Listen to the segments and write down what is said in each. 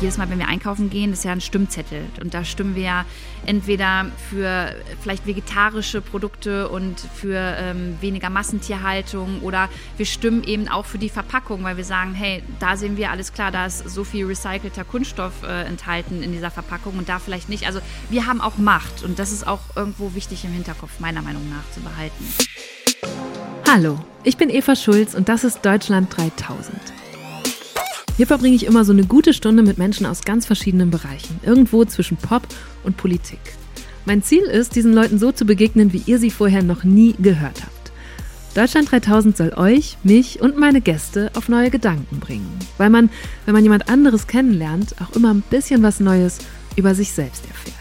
jedes Mal, wenn wir einkaufen gehen, ist ja ein Stimmzettel. Und da stimmen wir ja entweder für vielleicht vegetarische Produkte und für ähm, weniger Massentierhaltung oder wir stimmen eben auch für die Verpackung, weil wir sagen, hey, da sehen wir alles klar, da ist so viel recycelter Kunststoff äh, enthalten in dieser Verpackung und da vielleicht nicht. Also wir haben auch Macht und das ist auch irgendwo wichtig im Hinterkopf, meiner Meinung nach, zu behalten. Hallo, ich bin Eva Schulz und das ist Deutschland 3000. Hier verbringe ich immer so eine gute Stunde mit Menschen aus ganz verschiedenen Bereichen, irgendwo zwischen Pop und Politik. Mein Ziel ist, diesen Leuten so zu begegnen, wie ihr sie vorher noch nie gehört habt. Deutschland 3000 soll euch, mich und meine Gäste auf neue Gedanken bringen, weil man, wenn man jemand anderes kennenlernt, auch immer ein bisschen was Neues über sich selbst erfährt.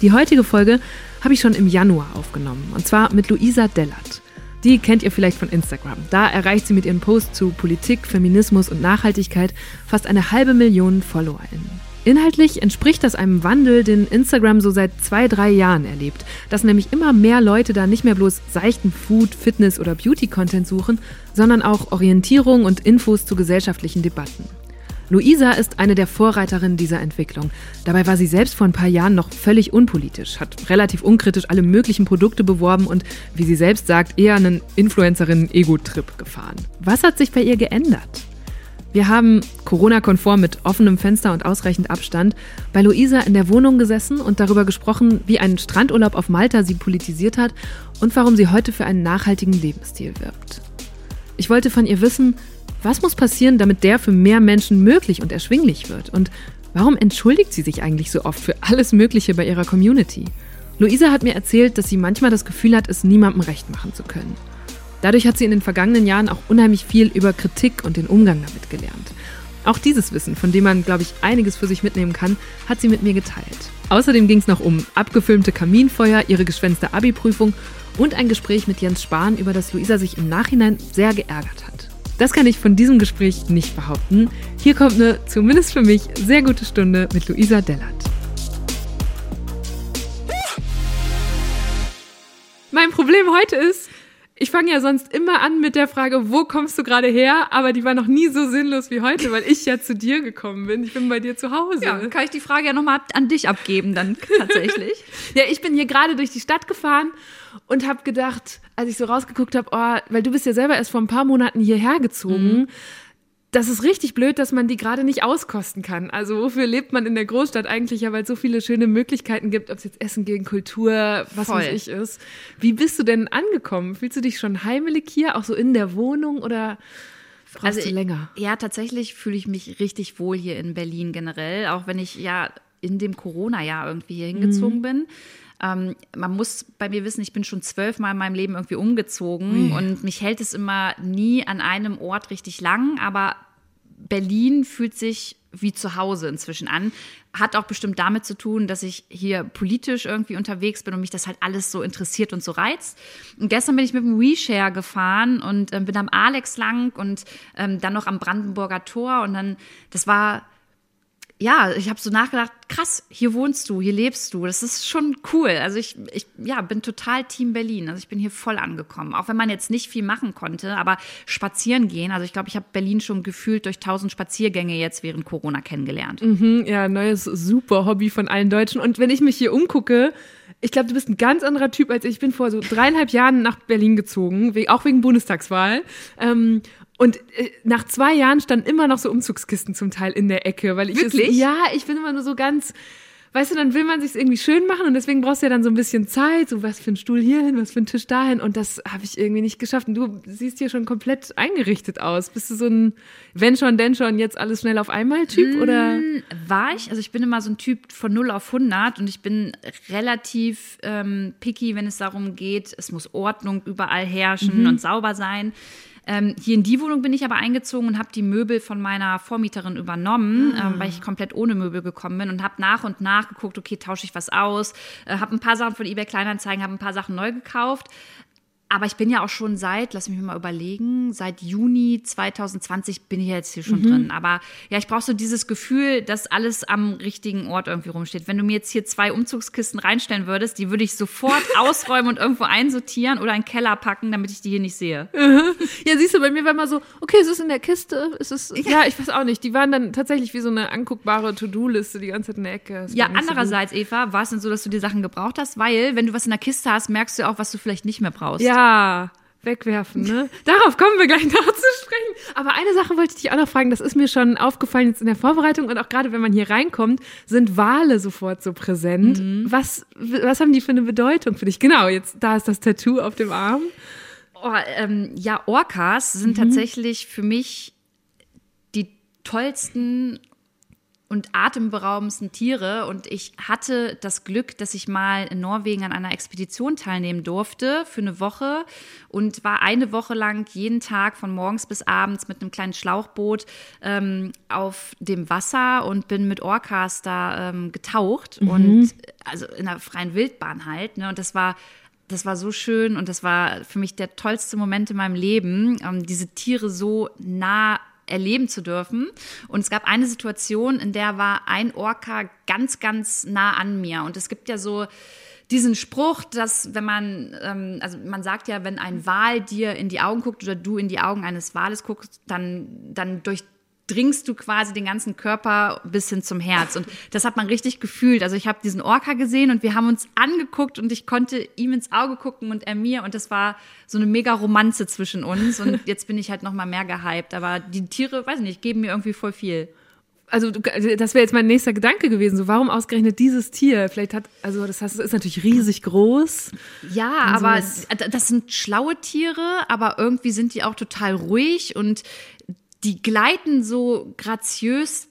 Die heutige Folge habe ich schon im Januar aufgenommen, und zwar mit Luisa Dellert. Die kennt ihr vielleicht von Instagram. Da erreicht sie mit ihren Posts zu Politik, Feminismus und Nachhaltigkeit fast eine halbe Million FollowerInnen. Inhaltlich entspricht das einem Wandel, den Instagram so seit zwei, drei Jahren erlebt. Dass nämlich immer mehr Leute da nicht mehr bloß seichten Food, Fitness oder Beauty-Content suchen, sondern auch Orientierung und Infos zu gesellschaftlichen Debatten. Luisa ist eine der Vorreiterinnen dieser Entwicklung. Dabei war sie selbst vor ein paar Jahren noch völlig unpolitisch, hat relativ unkritisch alle möglichen Produkte beworben und, wie sie selbst sagt, eher einen Influencerinnen-Ego-Trip gefahren. Was hat sich bei ihr geändert? Wir haben Corona-konform mit offenem Fenster und ausreichend Abstand bei Luisa in der Wohnung gesessen und darüber gesprochen, wie ein Strandurlaub auf Malta sie politisiert hat und warum sie heute für einen nachhaltigen Lebensstil wirbt. Ich wollte von ihr wissen, was muss passieren, damit der für mehr Menschen möglich und erschwinglich wird? Und warum entschuldigt sie sich eigentlich so oft für alles Mögliche bei ihrer Community? Luisa hat mir erzählt, dass sie manchmal das Gefühl hat, es niemandem recht machen zu können. Dadurch hat sie in den vergangenen Jahren auch unheimlich viel über Kritik und den Umgang damit gelernt. Auch dieses Wissen, von dem man, glaube ich, einiges für sich mitnehmen kann, hat sie mit mir geteilt. Außerdem ging es noch um abgefilmte Kaminfeuer, ihre geschwänzte Abi-Prüfung und ein Gespräch mit Jens Spahn, über das Luisa sich im Nachhinein sehr geärgert hat. Das kann ich von diesem Gespräch nicht behaupten. Hier kommt eine, zumindest für mich, sehr gute Stunde mit Luisa Dellert. Mein Problem heute ist, ich fange ja sonst immer an mit der Frage, wo kommst du gerade her? Aber die war noch nie so sinnlos wie heute, weil ich ja zu dir gekommen bin. Ich bin bei dir zu Hause. Ja, kann ich die Frage ja nochmal an dich abgeben dann tatsächlich. ja, ich bin hier gerade durch die Stadt gefahren und habe gedacht, als ich so rausgeguckt habe, oh, weil du bist ja selber erst vor ein paar Monaten hierher gezogen. Mhm. Das ist richtig blöd, dass man die gerade nicht auskosten kann. Also wofür lebt man in der Großstadt eigentlich ja, weil es so viele schöne Möglichkeiten gibt, ob es jetzt Essen gegen Kultur, was Voll. weiß ich ist. Wie bist du denn angekommen? Fühlst du dich schon heimelig hier, auch so in der Wohnung oder brauchst also, du länger? Ja, tatsächlich fühle ich mich richtig wohl hier in Berlin generell, auch wenn ich ja in dem Corona-Jahr irgendwie hier hingezogen mhm. bin. Ähm, man muss bei mir wissen, ich bin schon zwölfmal in meinem Leben irgendwie umgezogen Ui. und mich hält es immer nie an einem Ort richtig lang, aber Berlin fühlt sich wie zu Hause inzwischen an. Hat auch bestimmt damit zu tun, dass ich hier politisch irgendwie unterwegs bin und mich das halt alles so interessiert und so reizt. Und gestern bin ich mit dem WeShare gefahren und äh, bin am Alex lang und ähm, dann noch am Brandenburger Tor und dann, das war ja, ich habe so nachgedacht, krass, hier wohnst du, hier lebst du. Das ist schon cool. Also ich, ich ja, bin total Team Berlin. Also ich bin hier voll angekommen. Auch wenn man jetzt nicht viel machen konnte, aber spazieren gehen. Also ich glaube, ich habe Berlin schon gefühlt durch tausend Spaziergänge jetzt während Corona kennengelernt. Mhm, ja, neues super Hobby von allen Deutschen. Und wenn ich mich hier umgucke, ich glaube, du bist ein ganz anderer Typ als ich. Ich bin vor so dreieinhalb Jahren nach Berlin gezogen, auch wegen Bundestagswahl. Ähm, und äh, nach zwei Jahren standen immer noch so Umzugskisten zum Teil in der Ecke, weil ich Wirklich? Es, ja, ich bin immer nur so ganz, weißt du, dann will man sich irgendwie schön machen und deswegen brauchst du ja dann so ein bisschen Zeit, so was für ein Stuhl hierhin, was für ein Tisch dahin und das habe ich irgendwie nicht geschafft. Und du siehst hier schon komplett eingerichtet aus. Bist du so ein wenn schon, denn schon, jetzt alles schnell auf einmal Typ oder? Hm, war ich, also ich bin immer so ein Typ von 0 auf 100 und ich bin relativ ähm, picky, wenn es darum geht, es muss Ordnung überall herrschen mhm. und sauber sein. Ähm, hier in die Wohnung bin ich aber eingezogen und habe die Möbel von meiner Vormieterin übernommen, ah. ähm, weil ich komplett ohne Möbel gekommen bin und habe nach und nach geguckt, okay, tausche ich was aus, äh, habe ein paar Sachen von eBay Kleinanzeigen, habe ein paar Sachen neu gekauft. Aber ich bin ja auch schon seit, lass mich mal überlegen, seit Juni 2020 bin ich jetzt hier schon mhm. drin. Aber ja, ich brauche so dieses Gefühl, dass alles am richtigen Ort irgendwie rumsteht. Wenn du mir jetzt hier zwei Umzugskisten reinstellen würdest, die würde ich sofort ausräumen und irgendwo einsortieren oder in den Keller packen, damit ich die hier nicht sehe. ja, siehst du, bei mir war mal so, okay, es ist in der Kiste, es ist, ja. ja, ich weiß auch nicht. Die waren dann tatsächlich wie so eine anguckbare To-Do-Liste die ganze Zeit in der Ecke. ja, andererseits, so Eva, war es denn so, dass du die Sachen gebraucht hast? Weil, wenn du was in der Kiste hast, merkst du auch, was du vielleicht nicht mehr brauchst. Ja, wegwerfen, ne? Darauf kommen wir gleich noch zu sprechen. Aber eine Sache wollte ich dich auch noch fragen, das ist mir schon aufgefallen jetzt in der Vorbereitung und auch gerade wenn man hier reinkommt, sind Wale sofort so präsent. Mhm. Was, was haben die für eine Bedeutung für dich? Genau, jetzt da ist das Tattoo auf dem Arm. Oh, ähm, ja, Orcas sind mhm. tatsächlich für mich die tollsten und atemberaubendsten Tiere. Und ich hatte das Glück, dass ich mal in Norwegen an einer Expedition teilnehmen durfte für eine Woche und war eine Woche lang jeden Tag von morgens bis abends mit einem kleinen Schlauchboot ähm, auf dem Wasser und bin mit Orcas da ähm, getaucht mhm. und also in der freien Wildbahn halt. Ne? Und das war das war so schön und das war für mich der tollste Moment in meinem Leben, ähm, diese Tiere so nah erleben zu dürfen. Und es gab eine Situation, in der war ein Orca ganz, ganz nah an mir. Und es gibt ja so diesen Spruch, dass wenn man, ähm, also man sagt ja, wenn ein Wal dir in die Augen guckt oder du in die Augen eines Wales guckst, dann, dann durch dringst du quasi den ganzen Körper bis hin zum Herz. Und das hat man richtig gefühlt. Also ich habe diesen Orca gesehen und wir haben uns angeguckt und ich konnte ihm ins Auge gucken und er mir. Und das war so eine mega Romanze zwischen uns. Und jetzt bin ich halt noch mal mehr gehypt. Aber die Tiere, weiß nicht, geben mir irgendwie voll viel. Also, also das wäre jetzt mein nächster Gedanke gewesen. So, warum ausgerechnet dieses Tier? Vielleicht hat, also das heißt, es ist natürlich riesig groß. Ja, aber das sind schlaue Tiere, aber irgendwie sind die auch total ruhig und die gleiten so graziös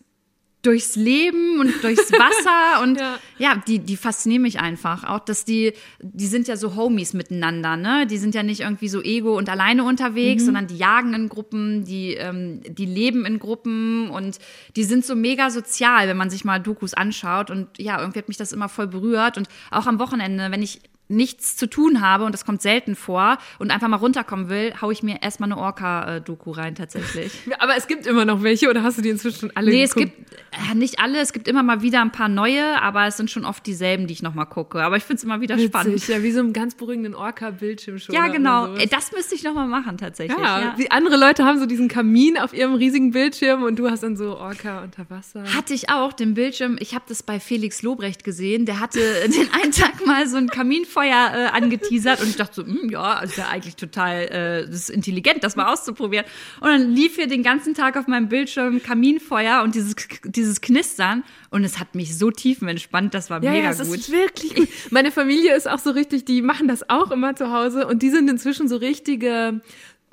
durchs Leben und durchs Wasser und ja. ja, die, die faszinieren mich einfach. Auch, dass die, die sind ja so Homies miteinander, ne? Die sind ja nicht irgendwie so ego und alleine unterwegs, mhm. sondern die jagen in Gruppen, die, ähm, die leben in Gruppen und die sind so mega sozial, wenn man sich mal Dokus anschaut. Und ja, irgendwie hat mich das immer voll berührt. Und auch am Wochenende, wenn ich nichts zu tun habe und das kommt selten vor und einfach mal runterkommen will, haue ich mir erstmal eine Orca-Doku rein tatsächlich. Aber es gibt immer noch welche oder hast du die inzwischen schon alle Nee, geguckt? es gibt äh, nicht alle, es gibt immer mal wieder ein paar neue, aber es sind schon oft dieselben, die ich nochmal gucke. Aber ich finde es immer wieder Witzig, spannend. Ja, wie so einen ganz beruhigenden Orca-Bildschirm schon. Ja, genau. Das müsste ich nochmal machen tatsächlich. Ja, ja. Wie andere Leute haben so diesen Kamin auf ihrem riesigen Bildschirm und du hast dann so Orca unter Wasser. Hatte ich auch, den Bildschirm. Ich habe das bei Felix Lobrecht gesehen. Der hatte den einen Tag mal so ein Kaminfeuer Feuer äh, angeteasert und ich dachte so, hm, ja, ist ja eigentlich total äh, das ist intelligent, das mal auszuprobieren. Und dann lief hier den ganzen Tag auf meinem Bildschirm Kaminfeuer und dieses, dieses Knistern und es hat mich so tiefenentspannt, das war ja, mega ja, das gut. Ist wirklich gut. Meine Familie ist auch so richtig, die machen das auch immer zu Hause und die sind inzwischen so richtige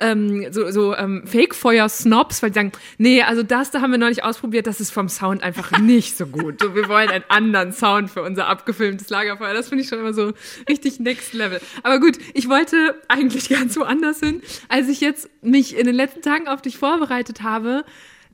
ähm, so, so ähm, Fake-Feuer-Snobs, weil die sagen, nee, also das, da haben wir nicht ausprobiert, das ist vom Sound einfach nicht so gut. So, wir wollen einen anderen Sound für unser abgefilmtes Lagerfeuer. Das finde ich schon immer so richtig next level. Aber gut, ich wollte eigentlich ganz woanders hin. Als ich jetzt mich in den letzten Tagen auf dich vorbereitet habe,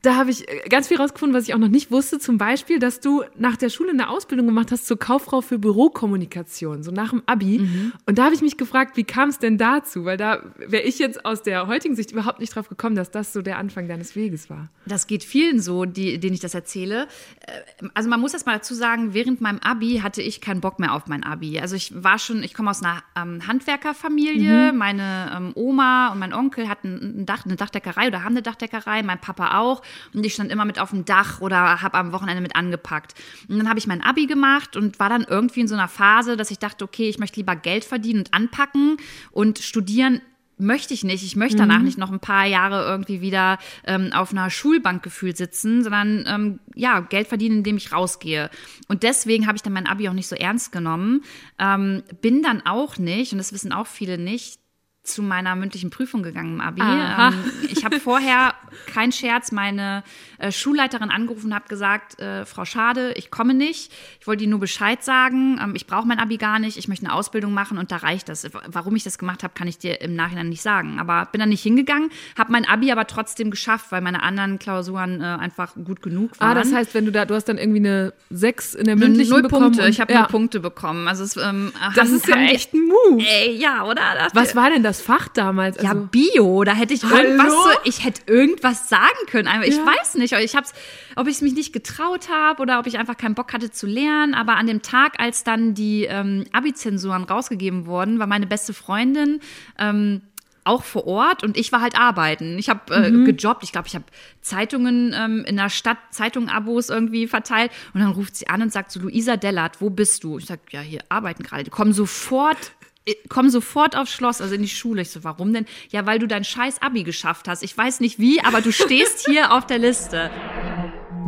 da habe ich äh, ganz viel rausgefunden, was ich auch noch nicht wusste. Zum Beispiel, dass du nach der Schule eine Ausbildung gemacht hast zur Kauffrau für Bürokommunikation, so nach dem Abi. Mhm. Und da habe ich mich gefragt, wie kam es denn dazu? Weil da wäre ich jetzt aus der heutigen Sicht überhaupt nicht drauf gekommen, dass das so der Anfang deines Weges war. Das geht vielen so, die, denen ich das erzähle. Äh, also man muss das mal dazu sagen, während meinem Abi hatte ich keinen Bock mehr auf mein Abi. Also ich war schon, ich komme aus einer ähm, Handwerkerfamilie. Mhm. Meine ähm, Oma und mein Onkel hatten ein Dach, eine Dachdeckerei oder haben eine Dachdeckerei, mein Papa auch. Und ich stand immer mit auf dem Dach oder habe am Wochenende mit angepackt. Und dann habe ich mein Abi gemacht und war dann irgendwie in so einer Phase, dass ich dachte, okay, ich möchte lieber Geld verdienen und anpacken und studieren möchte ich nicht. Ich möchte danach mhm. nicht noch ein paar Jahre irgendwie wieder ähm, auf einer Schulbank gefühlt sitzen, sondern ähm, ja, Geld verdienen, indem ich rausgehe. Und deswegen habe ich dann mein Abi auch nicht so ernst genommen. Ähm, bin dann auch nicht, und das wissen auch viele nicht, zu meiner mündlichen Prüfung gegangen im Abi. Ähm, ich habe vorher, kein Scherz, meine äh, Schulleiterin angerufen und habe gesagt, äh, Frau Schade, ich komme nicht. Ich wollte Ihnen nur Bescheid sagen. Ähm, ich brauche mein Abi gar nicht. Ich möchte eine Ausbildung machen und da reicht das. Warum ich das gemacht habe, kann ich dir im Nachhinein nicht sagen. Aber bin dann nicht hingegangen, habe mein Abi aber trotzdem geschafft, weil meine anderen Klausuren äh, einfach gut genug waren. Ah, das heißt, wenn du da, du hast dann irgendwie eine 6 in der mündlichen null bekommen. Punkte. Ich habe ja. null Punkte bekommen. Also es, ähm, das haben, ist ja echt ein Move. Ey, ja, oder? Was war denn das das Fach damals? Also, ja, Bio. Da hätte ich irgendwas so, ich hätte irgendwas sagen können. Aber ich ja. weiß nicht, ich hab's, ob ich es mich nicht getraut habe oder ob ich einfach keinen Bock hatte zu lernen. Aber an dem Tag, als dann die ähm, Abi-Zensuren rausgegeben wurden, war meine beste Freundin ähm, auch vor Ort und ich war halt arbeiten. Ich habe äh, mhm. gejobbt. Ich glaube, ich habe Zeitungen ähm, in der Stadt, Zeitungen-Abos irgendwie verteilt. Und dann ruft sie an und sagt so, Luisa Dellert, wo bist du? Ich sage, ja, hier arbeiten gerade. Komm sofort äh, komm sofort aufs Schloss, also in die Schule. Ich so, warum denn? Ja, weil du dein scheiß Abi geschafft hast. Ich weiß nicht wie, aber du stehst hier auf der Liste.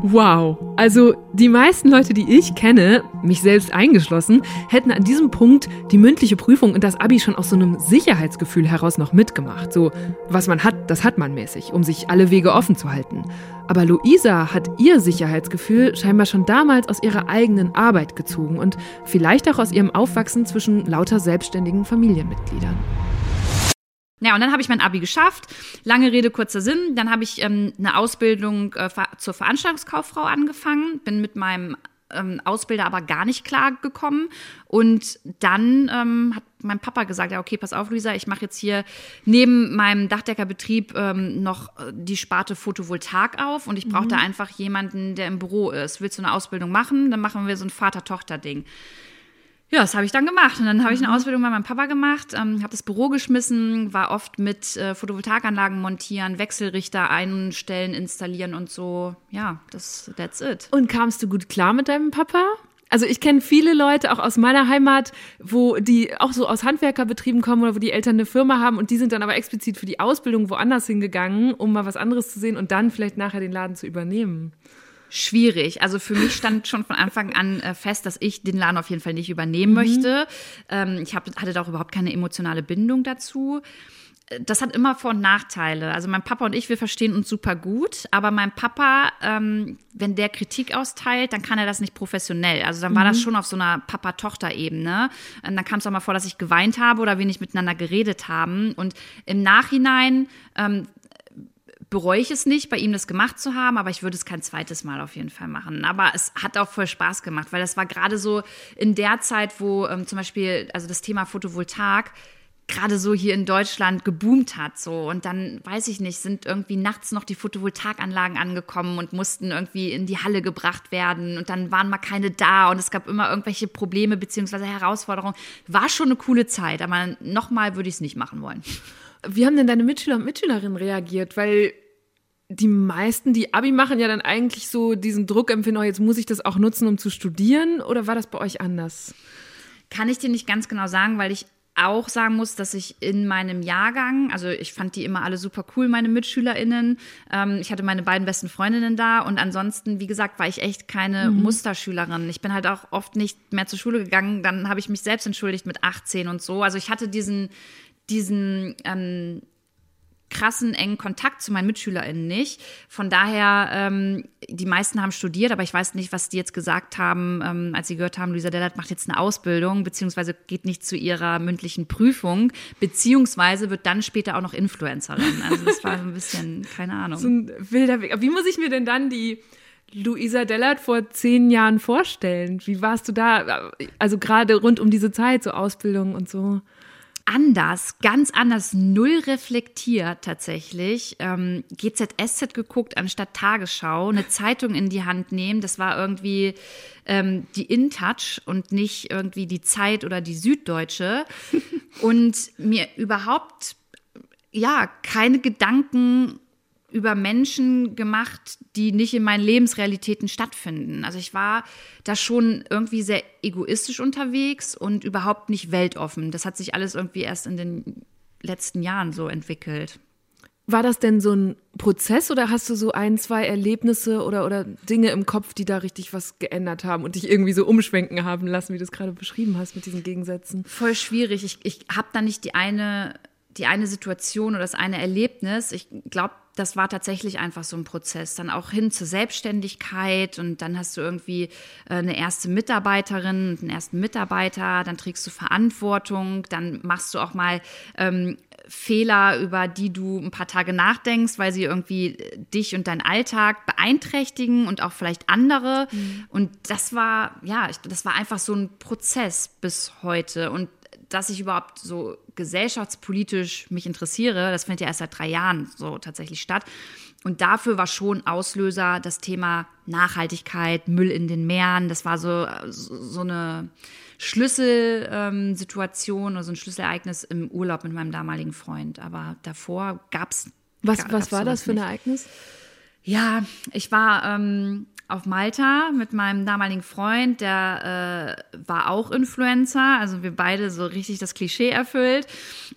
Wow. Also die meisten Leute, die ich kenne, mich selbst eingeschlossen, hätten an diesem Punkt die mündliche Prüfung und das Abi schon aus so einem Sicherheitsgefühl heraus noch mitgemacht. So, was man hat, das hat man mäßig, um sich alle Wege offen zu halten. Aber Luisa hat ihr Sicherheitsgefühl scheinbar schon damals aus ihrer eigenen Arbeit gezogen und vielleicht auch aus ihrem Aufwachsen zwischen lauter selbstständigen Familienmitgliedern. Ja, und dann habe ich mein Abi geschafft. Lange Rede, kurzer Sinn. Dann habe ich ähm, eine Ausbildung äh, zur Veranstaltungskauffrau angefangen, bin mit meinem ähm, Ausbilder aber gar nicht klar gekommen. Und dann ähm, hat mein Papa gesagt, ja, okay, pass auf, Luisa, ich mache jetzt hier neben meinem Dachdeckerbetrieb ähm, noch äh, die Sparte Photovoltaik auf und ich brauche mhm. da einfach jemanden, der im Büro ist. Willst du eine Ausbildung machen? Dann machen wir so ein Vater-Tochter-Ding. Ja, das habe ich dann gemacht. Und dann habe ich eine mhm. Ausbildung bei meinem Papa gemacht, ähm, habe das Büro geschmissen, war oft mit äh, Photovoltaikanlagen montieren, Wechselrichter einstellen, installieren und so. Ja, das, that's it. Und kamst du gut klar mit deinem Papa? Also ich kenne viele Leute auch aus meiner Heimat, wo die auch so aus Handwerkerbetrieben kommen oder wo die Eltern eine Firma haben und die sind dann aber explizit für die Ausbildung woanders hingegangen, um mal was anderes zu sehen und dann vielleicht nachher den Laden zu übernehmen schwierig. Also für mich stand schon von Anfang an äh, fest, dass ich den Laden auf jeden Fall nicht übernehmen mhm. möchte. Ähm, ich hab, hatte da auch überhaupt keine emotionale Bindung dazu. Das hat immer Vor- und Nachteile. Also mein Papa und ich, wir verstehen uns super gut, aber mein Papa, ähm, wenn der Kritik austeilt, dann kann er das nicht professionell. Also dann war mhm. das schon auf so einer Papa-Tochter-Ebene. Und dann kam es auch mal vor, dass ich geweint habe oder wir nicht miteinander geredet haben. Und im Nachhinein ähm, bereue ich es nicht, bei ihm das gemacht zu haben, aber ich würde es kein zweites Mal auf jeden Fall machen. Aber es hat auch voll Spaß gemacht, weil das war gerade so in der Zeit, wo ähm, zum Beispiel, also das Thema Photovoltaik gerade so hier in Deutschland geboomt hat so. Und dann weiß ich nicht sind irgendwie nachts noch die Photovoltaikanlagen angekommen und mussten irgendwie in die Halle gebracht werden. Und dann waren mal keine da und es gab immer irgendwelche Probleme beziehungsweise Herausforderungen. War schon eine coole Zeit aber nochmal würde ich es nicht machen wollen wie haben denn deine Mitschüler und Mitschülerinnen reagiert? Weil die meisten, die Abi machen, ja dann eigentlich so diesen Druck empfinden, oh, jetzt muss ich das auch nutzen, um zu studieren. Oder war das bei euch anders? Kann ich dir nicht ganz genau sagen, weil ich auch sagen muss, dass ich in meinem Jahrgang, also ich fand die immer alle super cool, meine MitschülerInnen. Ähm, ich hatte meine beiden besten Freundinnen da und ansonsten, wie gesagt, war ich echt keine mhm. Musterschülerin. Ich bin halt auch oft nicht mehr zur Schule gegangen. Dann habe ich mich selbst entschuldigt mit 18 und so. Also ich hatte diesen, diesen ähm, krassen engen Kontakt zu meinen MitschülerInnen nicht. Von daher, ähm, die meisten haben studiert, aber ich weiß nicht, was die jetzt gesagt haben, ähm, als sie gehört haben, Luisa Dellert macht jetzt eine Ausbildung, beziehungsweise geht nicht zu ihrer mündlichen Prüfung, beziehungsweise wird dann später auch noch Influencerin. Also das war so ein bisschen, keine Ahnung. So ein wilder Weg. Wie muss ich mir denn dann die Luisa Dellert vor zehn Jahren vorstellen? Wie warst du da? Also gerade rund um diese Zeit, so Ausbildung und so anders, ganz anders, null reflektiert tatsächlich. Ähm, GZSZ geguckt anstatt Tagesschau, eine Zeitung in die Hand nehmen. Das war irgendwie ähm, die InTouch und nicht irgendwie die Zeit oder die Süddeutsche. und mir überhaupt, ja, keine Gedanken über Menschen gemacht, die nicht in meinen Lebensrealitäten stattfinden. Also ich war da schon irgendwie sehr egoistisch unterwegs und überhaupt nicht weltoffen. Das hat sich alles irgendwie erst in den letzten Jahren so entwickelt. War das denn so ein Prozess oder hast du so ein, zwei Erlebnisse oder, oder Dinge im Kopf, die da richtig was geändert haben und dich irgendwie so umschwenken haben lassen, wie du es gerade beschrieben hast mit diesen Gegensätzen? Voll schwierig. Ich, ich habe da nicht die eine, die eine Situation oder das eine Erlebnis. Ich glaube, das war tatsächlich einfach so ein Prozess. Dann auch hin zur Selbstständigkeit und dann hast du irgendwie äh, eine erste Mitarbeiterin, einen ersten Mitarbeiter, dann trägst du Verantwortung, dann machst du auch mal ähm, Fehler, über die du ein paar Tage nachdenkst, weil sie irgendwie dich und deinen Alltag beeinträchtigen und auch vielleicht andere. Mhm. Und das war, ja, das war einfach so ein Prozess bis heute. Und dass ich überhaupt so gesellschaftspolitisch mich interessiere, das findet ja erst seit drei Jahren so tatsächlich statt. Und dafür war schon Auslöser das Thema Nachhaltigkeit, Müll in den Meeren. Das war so, so eine Schlüsselsituation oder so ein Schlüsselereignis im Urlaub mit meinem damaligen Freund. Aber davor gab es. Was, was war das für ein Ereignis? Ja, ich war ähm, auf Malta mit meinem damaligen Freund, der äh, war auch Influencer, also wir beide so richtig das Klischee erfüllt.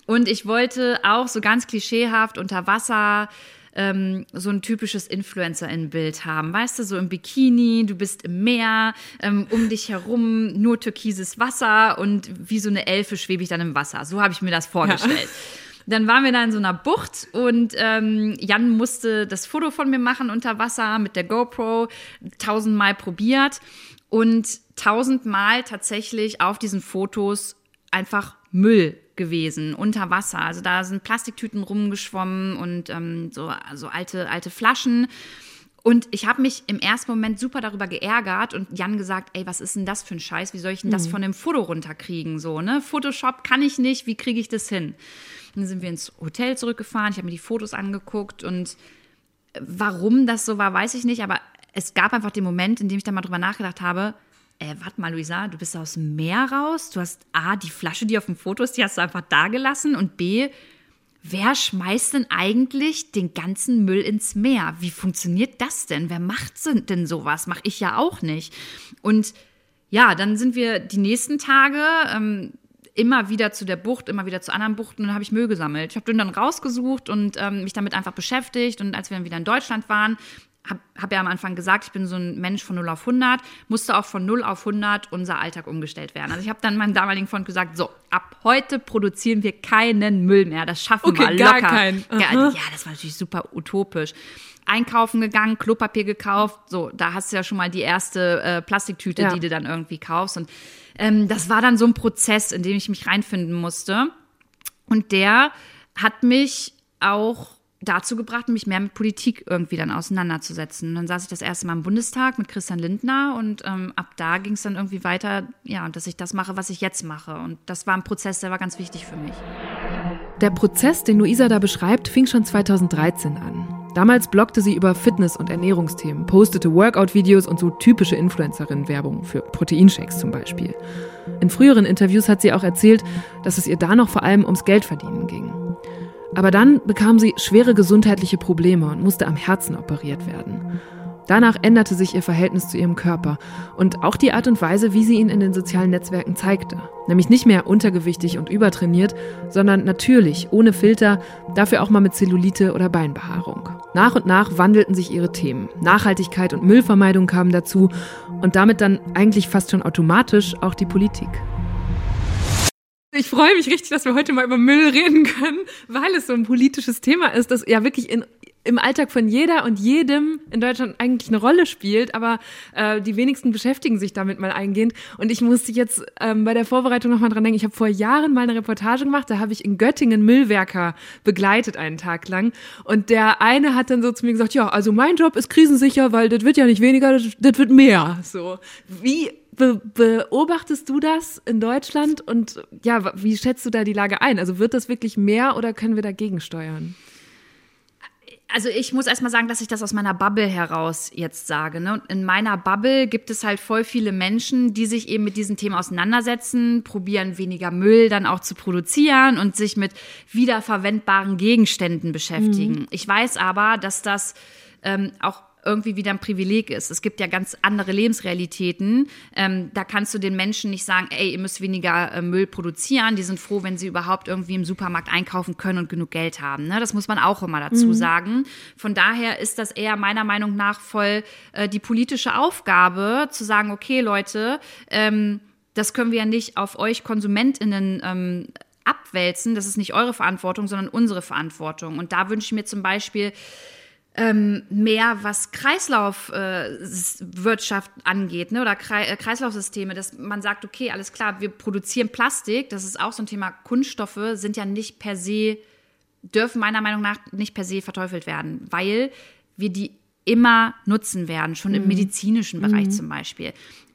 Und ich wollte auch so ganz klischeehaft unter Wasser ähm, so ein typisches Influencer-In-Bild haben. Weißt du, so im Bikini, du bist im Meer, ähm, um dich herum nur türkises Wasser und wie so eine Elfe schwebe ich dann im Wasser. So habe ich mir das vorgestellt. Ja. Dann waren wir da in so einer Bucht und ähm, Jan musste das Foto von mir machen unter Wasser mit der GoPro, tausendmal probiert und tausendmal tatsächlich auf diesen Fotos einfach Müll gewesen unter Wasser. Also da sind Plastiktüten rumgeschwommen und ähm, so also alte, alte Flaschen. Und ich habe mich im ersten Moment super darüber geärgert und Jan gesagt, ey, was ist denn das für ein Scheiß? Wie soll ich denn das mhm. von dem Foto runterkriegen? So, ne? Photoshop kann ich nicht, wie kriege ich das hin? Dann sind wir ins Hotel zurückgefahren, ich habe mir die Fotos angeguckt und warum das so war, weiß ich nicht, aber es gab einfach den Moment, in dem ich da mal drüber nachgedacht habe, äh, warte mal, Luisa, du bist aus dem Meer raus. Du hast A, die Flasche, die auf dem Foto ist, die hast du einfach da gelassen. Und B, wer schmeißt denn eigentlich den ganzen Müll ins Meer? Wie funktioniert das denn? Wer macht denn sowas? Mach ich ja auch nicht. Und ja, dann sind wir die nächsten Tage ähm, immer wieder zu der Bucht, immer wieder zu anderen Buchten und dann habe ich Müll gesammelt. Ich habe den dann rausgesucht und ähm, mich damit einfach beschäftigt. Und als wir dann wieder in Deutschland waren, habe hab ja am Anfang gesagt, ich bin so ein Mensch von 0 auf 100, musste auch von 0 auf 100 unser Alltag umgestellt werden. Also ich habe dann meinem damaligen Freund gesagt, so, ab heute produzieren wir keinen Müll mehr, das schaffen okay, wir locker. Gar keinen. Ja, ja, das war natürlich super utopisch. Einkaufen gegangen, Klopapier gekauft, so, da hast du ja schon mal die erste äh, Plastiktüte, ja. die du dann irgendwie kaufst. Und ähm, das war dann so ein Prozess, in dem ich mich reinfinden musste. Und der hat mich auch dazu gebracht, mich mehr mit Politik irgendwie dann auseinanderzusetzen. Und dann saß ich das erste Mal im Bundestag mit Christian Lindner und ähm, ab da ging es dann irgendwie weiter, ja, dass ich das mache, was ich jetzt mache. Und das war ein Prozess, der war ganz wichtig für mich. Der Prozess, den Luisa da beschreibt, fing schon 2013 an. Damals bloggte sie über Fitness- und Ernährungsthemen, postete Workout-Videos und so typische Influencerin-Werbung für Proteinshakes zum Beispiel. In früheren Interviews hat sie auch erzählt, dass es ihr da noch vor allem ums Geldverdienen ging. Aber dann bekam sie schwere gesundheitliche Probleme und musste am Herzen operiert werden. Danach änderte sich ihr Verhältnis zu ihrem Körper und auch die Art und Weise, wie sie ihn in den sozialen Netzwerken zeigte. Nämlich nicht mehr untergewichtig und übertrainiert, sondern natürlich, ohne Filter, dafür auch mal mit Zellulite oder Beinbehaarung. Nach und nach wandelten sich ihre Themen. Nachhaltigkeit und Müllvermeidung kamen dazu und damit dann eigentlich fast schon automatisch auch die Politik. Ich freue mich richtig, dass wir heute mal über Müll reden können, weil es so ein politisches Thema ist, das ja wirklich in, im Alltag von jeder und jedem in Deutschland eigentlich eine Rolle spielt, aber äh, die wenigsten beschäftigen sich damit mal eingehend. Und ich musste jetzt ähm, bei der Vorbereitung nochmal dran denken, ich habe vor Jahren mal eine Reportage gemacht, da habe ich in Göttingen Müllwerker begleitet einen Tag lang. Und der eine hat dann so zu mir gesagt, ja, also mein Job ist krisensicher, weil das wird ja nicht weniger, das, wird mehr. So, wie Be beobachtest du das in Deutschland und ja, wie schätzt du da die Lage ein? Also wird das wirklich mehr oder können wir dagegen steuern? Also ich muss erstmal sagen, dass ich das aus meiner Bubble heraus jetzt sage. Ne? in meiner Bubble gibt es halt voll viele Menschen, die sich eben mit diesen Themen auseinandersetzen, probieren weniger Müll dann auch zu produzieren und sich mit wiederverwendbaren Gegenständen beschäftigen. Mhm. Ich weiß aber, dass das ähm, auch irgendwie wieder ein Privileg ist. Es gibt ja ganz andere Lebensrealitäten. Ähm, da kannst du den Menschen nicht sagen, ey, ihr müsst weniger äh, Müll produzieren. Die sind froh, wenn sie überhaupt irgendwie im Supermarkt einkaufen können und genug Geld haben. Ne? Das muss man auch immer dazu mhm. sagen. Von daher ist das eher meiner Meinung nach voll äh, die politische Aufgabe, zu sagen, okay, Leute, ähm, das können wir ja nicht auf euch KonsumentInnen ähm, abwälzen. Das ist nicht eure Verantwortung, sondern unsere Verantwortung. Und da wünsche ich mir zum Beispiel, ähm, mehr, was Kreislaufwirtschaft äh, angeht, ne, oder Kre äh, Kreislaufsysteme, dass man sagt, okay, alles klar, wir produzieren Plastik, das ist auch so ein Thema, Kunststoffe sind ja nicht per se, dürfen meiner Meinung nach nicht per se verteufelt werden, weil wir die immer nutzen werden, schon im mhm. medizinischen Bereich mhm. zum Beispiel.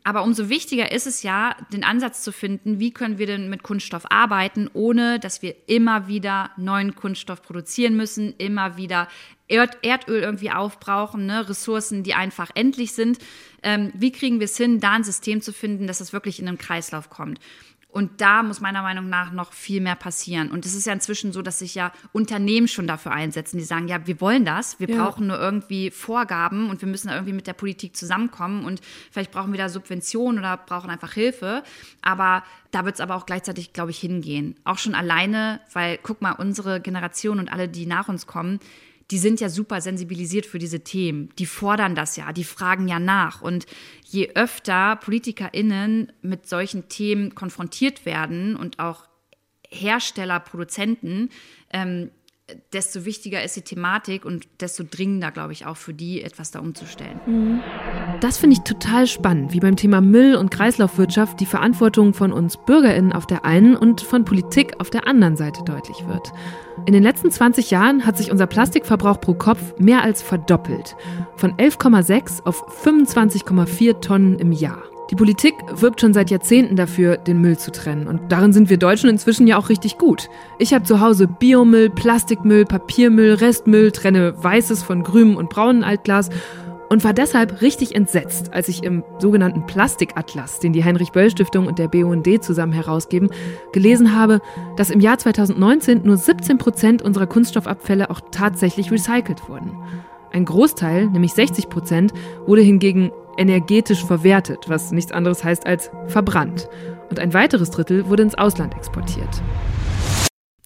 Aber umso wichtiger ist es ja, den Ansatz zu finden, wie können wir denn mit Kunststoff arbeiten, ohne dass wir immer wieder neuen Kunststoff produzieren müssen, immer wieder Erd Erdöl irgendwie aufbrauchen, ne? Ressourcen, die einfach endlich sind. Ähm, wie kriegen wir es hin, da ein System zu finden, dass es wirklich in einen Kreislauf kommt? Und da muss meiner Meinung nach noch viel mehr passieren. Und es ist ja inzwischen so, dass sich ja Unternehmen schon dafür einsetzen, die sagen, ja, wir wollen das, wir ja. brauchen nur irgendwie Vorgaben und wir müssen da irgendwie mit der Politik zusammenkommen und vielleicht brauchen wir da Subventionen oder brauchen einfach Hilfe. Aber da wird es aber auch gleichzeitig, glaube ich, hingehen. Auch schon alleine, weil, guck mal, unsere Generation und alle, die nach uns kommen, die sind ja super sensibilisiert für diese Themen. Die fordern das ja, die fragen ja nach. Und je öfter PolitikerInnen mit solchen Themen konfrontiert werden und auch Hersteller, Produzenten, ähm, desto wichtiger ist die Thematik und desto dringender, glaube ich, auch für die, etwas da umzustellen. Mhm. Das finde ich total spannend, wie beim Thema Müll und Kreislaufwirtschaft die Verantwortung von uns BürgerInnen auf der einen und von Politik auf der anderen Seite deutlich wird. In den letzten 20 Jahren hat sich unser Plastikverbrauch pro Kopf mehr als verdoppelt. Von 11,6 auf 25,4 Tonnen im Jahr. Die Politik wirbt schon seit Jahrzehnten dafür, den Müll zu trennen. Und darin sind wir Deutschen inzwischen ja auch richtig gut. Ich habe zu Hause Biomüll, Plastikmüll, Papiermüll, Restmüll, trenne weißes von grünem und braunem Altglas und war deshalb richtig entsetzt, als ich im sogenannten Plastikatlas, den die Heinrich-Böll-Stiftung und der BUND zusammen herausgeben, gelesen habe, dass im Jahr 2019 nur 17 Prozent unserer Kunststoffabfälle auch tatsächlich recycelt wurden. Ein Großteil, nämlich 60 Prozent, wurde hingegen energetisch verwertet, was nichts anderes heißt als verbrannt. Und ein weiteres Drittel wurde ins Ausland exportiert.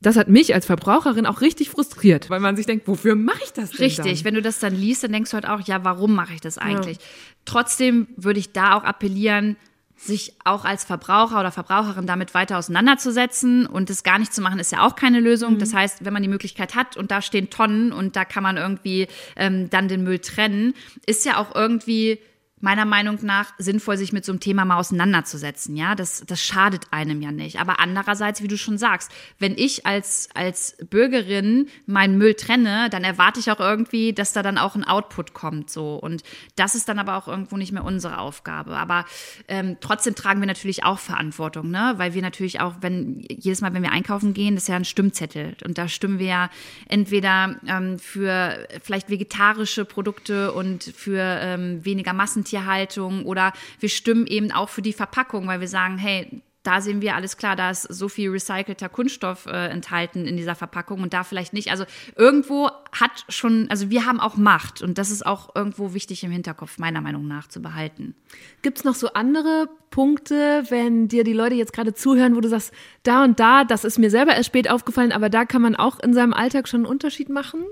Das hat mich als Verbraucherin auch richtig frustriert, weil man sich denkt, wofür mache ich das denn Richtig, dann? wenn du das dann liest, dann denkst du halt auch, ja, warum mache ich das eigentlich? Ja. Trotzdem würde ich da auch appellieren, sich auch als Verbraucher oder Verbraucherin damit weiter auseinanderzusetzen und das gar nicht zu machen, ist ja auch keine Lösung. Mhm. Das heißt, wenn man die Möglichkeit hat und da stehen Tonnen und da kann man irgendwie ähm, dann den Müll trennen, ist ja auch irgendwie meiner Meinung nach sinnvoll, sich mit so einem Thema mal auseinanderzusetzen. Ja, das, das schadet einem ja nicht. Aber andererseits, wie du schon sagst, wenn ich als, als Bürgerin meinen Müll trenne, dann erwarte ich auch irgendwie, dass da dann auch ein Output kommt. So. Und das ist dann aber auch irgendwo nicht mehr unsere Aufgabe. Aber ähm, trotzdem tragen wir natürlich auch Verantwortung, ne? Weil wir natürlich auch, wenn jedes Mal, wenn wir einkaufen gehen, das ist ja ein Stimmzettel. Und da stimmen wir ja entweder ähm, für vielleicht vegetarische Produkte und für ähm, weniger Massentierhaltung Massentierhaltung oder wir stimmen eben auch für die Verpackung, weil wir sagen, hey, da sehen wir alles klar, da ist so viel recycelter Kunststoff äh, enthalten in dieser Verpackung und da vielleicht nicht. Also irgendwo hat schon, also wir haben auch Macht und das ist auch irgendwo wichtig im Hinterkopf, meiner Meinung nach, zu behalten. Gibt es noch so andere Punkte, wenn dir die Leute jetzt gerade zuhören, wo du sagst, da und da, das ist mir selber erst spät aufgefallen, aber da kann man auch in seinem Alltag schon einen Unterschied machen?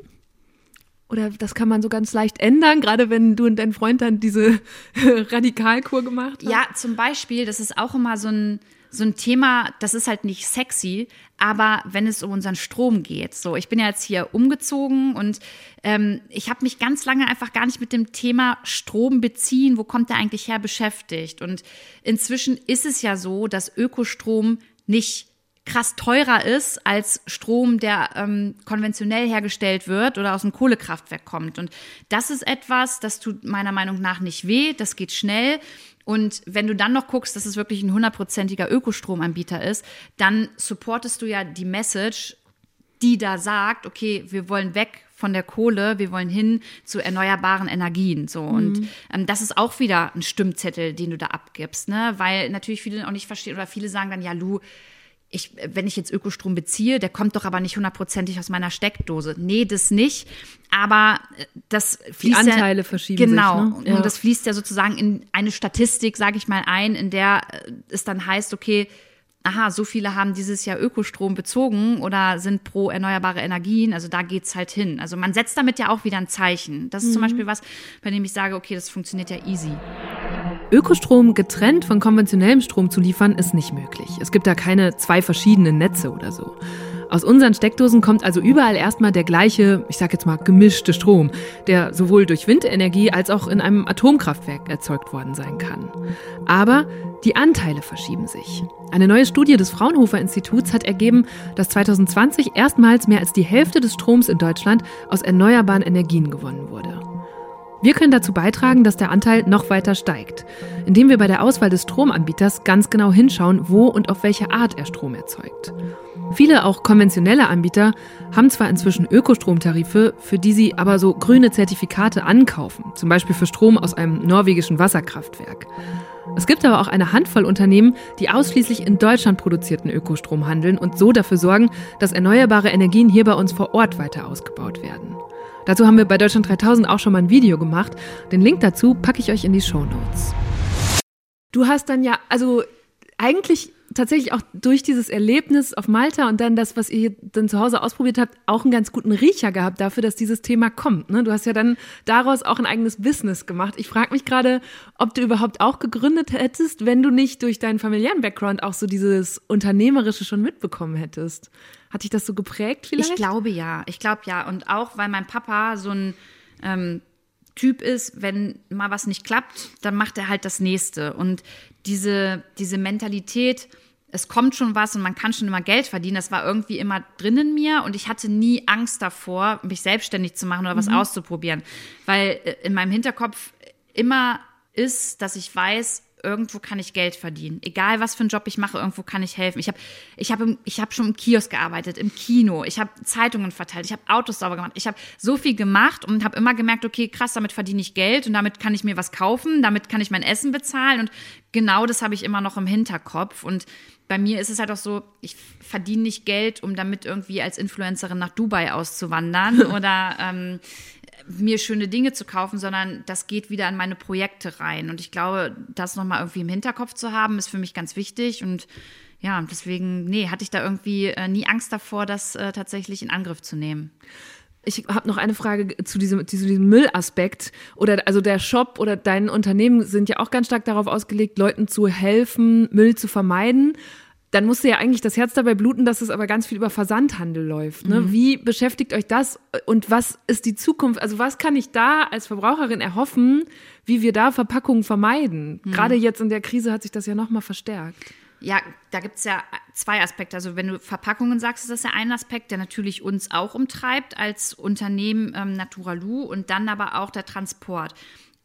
Oder das kann man so ganz leicht ändern, gerade wenn du und dein Freund dann diese Radikalkur gemacht haben? Ja, zum Beispiel, das ist auch immer so ein, so ein Thema, das ist halt nicht sexy, aber wenn es um unseren Strom geht. So, ich bin ja jetzt hier umgezogen und ähm, ich habe mich ganz lange einfach gar nicht mit dem Thema Strom beziehen, wo kommt der eigentlich her, beschäftigt. Und inzwischen ist es ja so, dass Ökostrom nicht krass teurer ist als Strom, der ähm, konventionell hergestellt wird oder aus einem Kohlekraftwerk kommt. Und das ist etwas, das tut meiner Meinung nach nicht weh, das geht schnell. Und wenn du dann noch guckst, dass es wirklich ein hundertprozentiger Ökostromanbieter ist, dann supportest du ja die Message, die da sagt, okay, wir wollen weg von der Kohle, wir wollen hin zu erneuerbaren Energien. So. Mhm. Und ähm, das ist auch wieder ein Stimmzettel, den du da abgibst, ne? Weil natürlich viele auch nicht verstehen oder viele sagen dann, ja, Lu, ich, wenn ich jetzt Ökostrom beziehe, der kommt doch aber nicht hundertprozentig aus meiner Steckdose. Nee, das nicht. Aber äh, das fließt Die Anteile ja, verschieben genau, sich. Ne? Ja. Und das fließt ja sozusagen in eine Statistik, sage ich mal, ein, in der äh, es dann heißt, okay, aha, so viele haben dieses Jahr Ökostrom bezogen oder sind pro erneuerbare Energien. Also da geht's halt hin. Also man setzt damit ja auch wieder ein Zeichen. Das ist mhm. zum Beispiel was, bei dem ich sage, okay, das funktioniert ja easy. Ökostrom getrennt von konventionellem Strom zu liefern, ist nicht möglich. Es gibt da keine zwei verschiedenen Netze oder so. Aus unseren Steckdosen kommt also überall erstmal der gleiche, ich sag jetzt mal, gemischte Strom, der sowohl durch Windenergie als auch in einem Atomkraftwerk erzeugt worden sein kann. Aber die Anteile verschieben sich. Eine neue Studie des Fraunhofer Instituts hat ergeben, dass 2020 erstmals mehr als die Hälfte des Stroms in Deutschland aus erneuerbaren Energien gewonnen wurde. Wir können dazu beitragen, dass der Anteil noch weiter steigt, indem wir bei der Auswahl des Stromanbieters ganz genau hinschauen, wo und auf welche Art er Strom erzeugt. Viele auch konventionelle Anbieter haben zwar inzwischen Ökostromtarife, für die sie aber so grüne Zertifikate ankaufen, zum Beispiel für Strom aus einem norwegischen Wasserkraftwerk. Es gibt aber auch eine Handvoll Unternehmen, die ausschließlich in Deutschland produzierten Ökostrom handeln und so dafür sorgen, dass erneuerbare Energien hier bei uns vor Ort weiter ausgebaut werden. Dazu haben wir bei Deutschland 3000 auch schon mal ein Video gemacht. Den Link dazu packe ich euch in die Show Notes. Du hast dann ja, also eigentlich tatsächlich auch durch dieses Erlebnis auf Malta und dann das, was ihr dann zu Hause ausprobiert habt, auch einen ganz guten Riecher gehabt dafür, dass dieses Thema kommt. Ne? Du hast ja dann daraus auch ein eigenes Business gemacht. Ich frage mich gerade, ob du überhaupt auch gegründet hättest, wenn du nicht durch deinen familiären Background auch so dieses Unternehmerische schon mitbekommen hättest. Hat dich das so geprägt vielleicht? Ich glaube ja. Ich glaube ja. Und auch, weil mein Papa so ein ähm, Typ ist, wenn mal was nicht klappt, dann macht er halt das nächste. Und diese, diese Mentalität, es kommt schon was und man kann schon immer Geld verdienen, das war irgendwie immer drin in mir und ich hatte nie Angst davor, mich selbstständig zu machen oder was mhm. auszuprobieren. Weil äh, in meinem Hinterkopf immer ist, dass ich weiß, irgendwo kann ich Geld verdienen. Egal, was für einen Job ich mache, irgendwo kann ich helfen. Ich habe ich hab ich hab schon im Kiosk gearbeitet, im Kino. Ich habe Zeitungen verteilt. Ich habe Autos sauber gemacht. Ich habe so viel gemacht und habe immer gemerkt, okay, krass, damit verdiene ich Geld und damit kann ich mir was kaufen. Damit kann ich mein Essen bezahlen. Und genau das habe ich immer noch im Hinterkopf. Und bei mir ist es halt auch so, ich verdiene nicht Geld, um damit irgendwie als Influencerin nach Dubai auszuwandern oder ähm, mir schöne Dinge zu kaufen, sondern das geht wieder in meine Projekte rein. Und ich glaube, das nochmal irgendwie im Hinterkopf zu haben, ist für mich ganz wichtig. Und ja, deswegen, nee, hatte ich da irgendwie äh, nie Angst davor, das äh, tatsächlich in Angriff zu nehmen. Ich habe noch eine Frage zu diesem, zu diesem Müllaspekt. Oder also der Shop oder dein Unternehmen sind ja auch ganz stark darauf ausgelegt, Leuten zu helfen, Müll zu vermeiden dann musste ja eigentlich das Herz dabei bluten, dass es aber ganz viel über Versandhandel läuft. Ne? Mhm. Wie beschäftigt euch das und was ist die Zukunft? Also was kann ich da als Verbraucherin erhoffen, wie wir da Verpackungen vermeiden? Mhm. Gerade jetzt in der Krise hat sich das ja nochmal verstärkt. Ja, da gibt es ja zwei Aspekte. Also wenn du Verpackungen sagst, ist das ja ein Aspekt, der natürlich uns auch umtreibt als Unternehmen ähm, Naturalu und dann aber auch der Transport.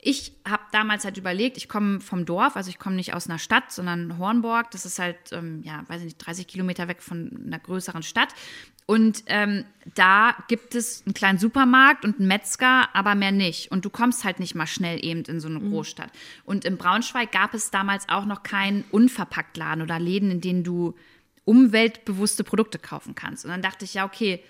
Ich habe damals halt überlegt, ich komme vom Dorf, also ich komme nicht aus einer Stadt, sondern Hornborg. Das ist halt, ähm, ja, weiß ich nicht, 30 Kilometer weg von einer größeren Stadt. Und ähm, da gibt es einen kleinen Supermarkt und einen Metzger, aber mehr nicht. Und du kommst halt nicht mal schnell eben in so eine mhm. Großstadt. Und in Braunschweig gab es damals auch noch keinen Unverpacktladen oder Läden, in denen du umweltbewusste Produkte kaufen kannst. Und dann dachte ich, ja, okay,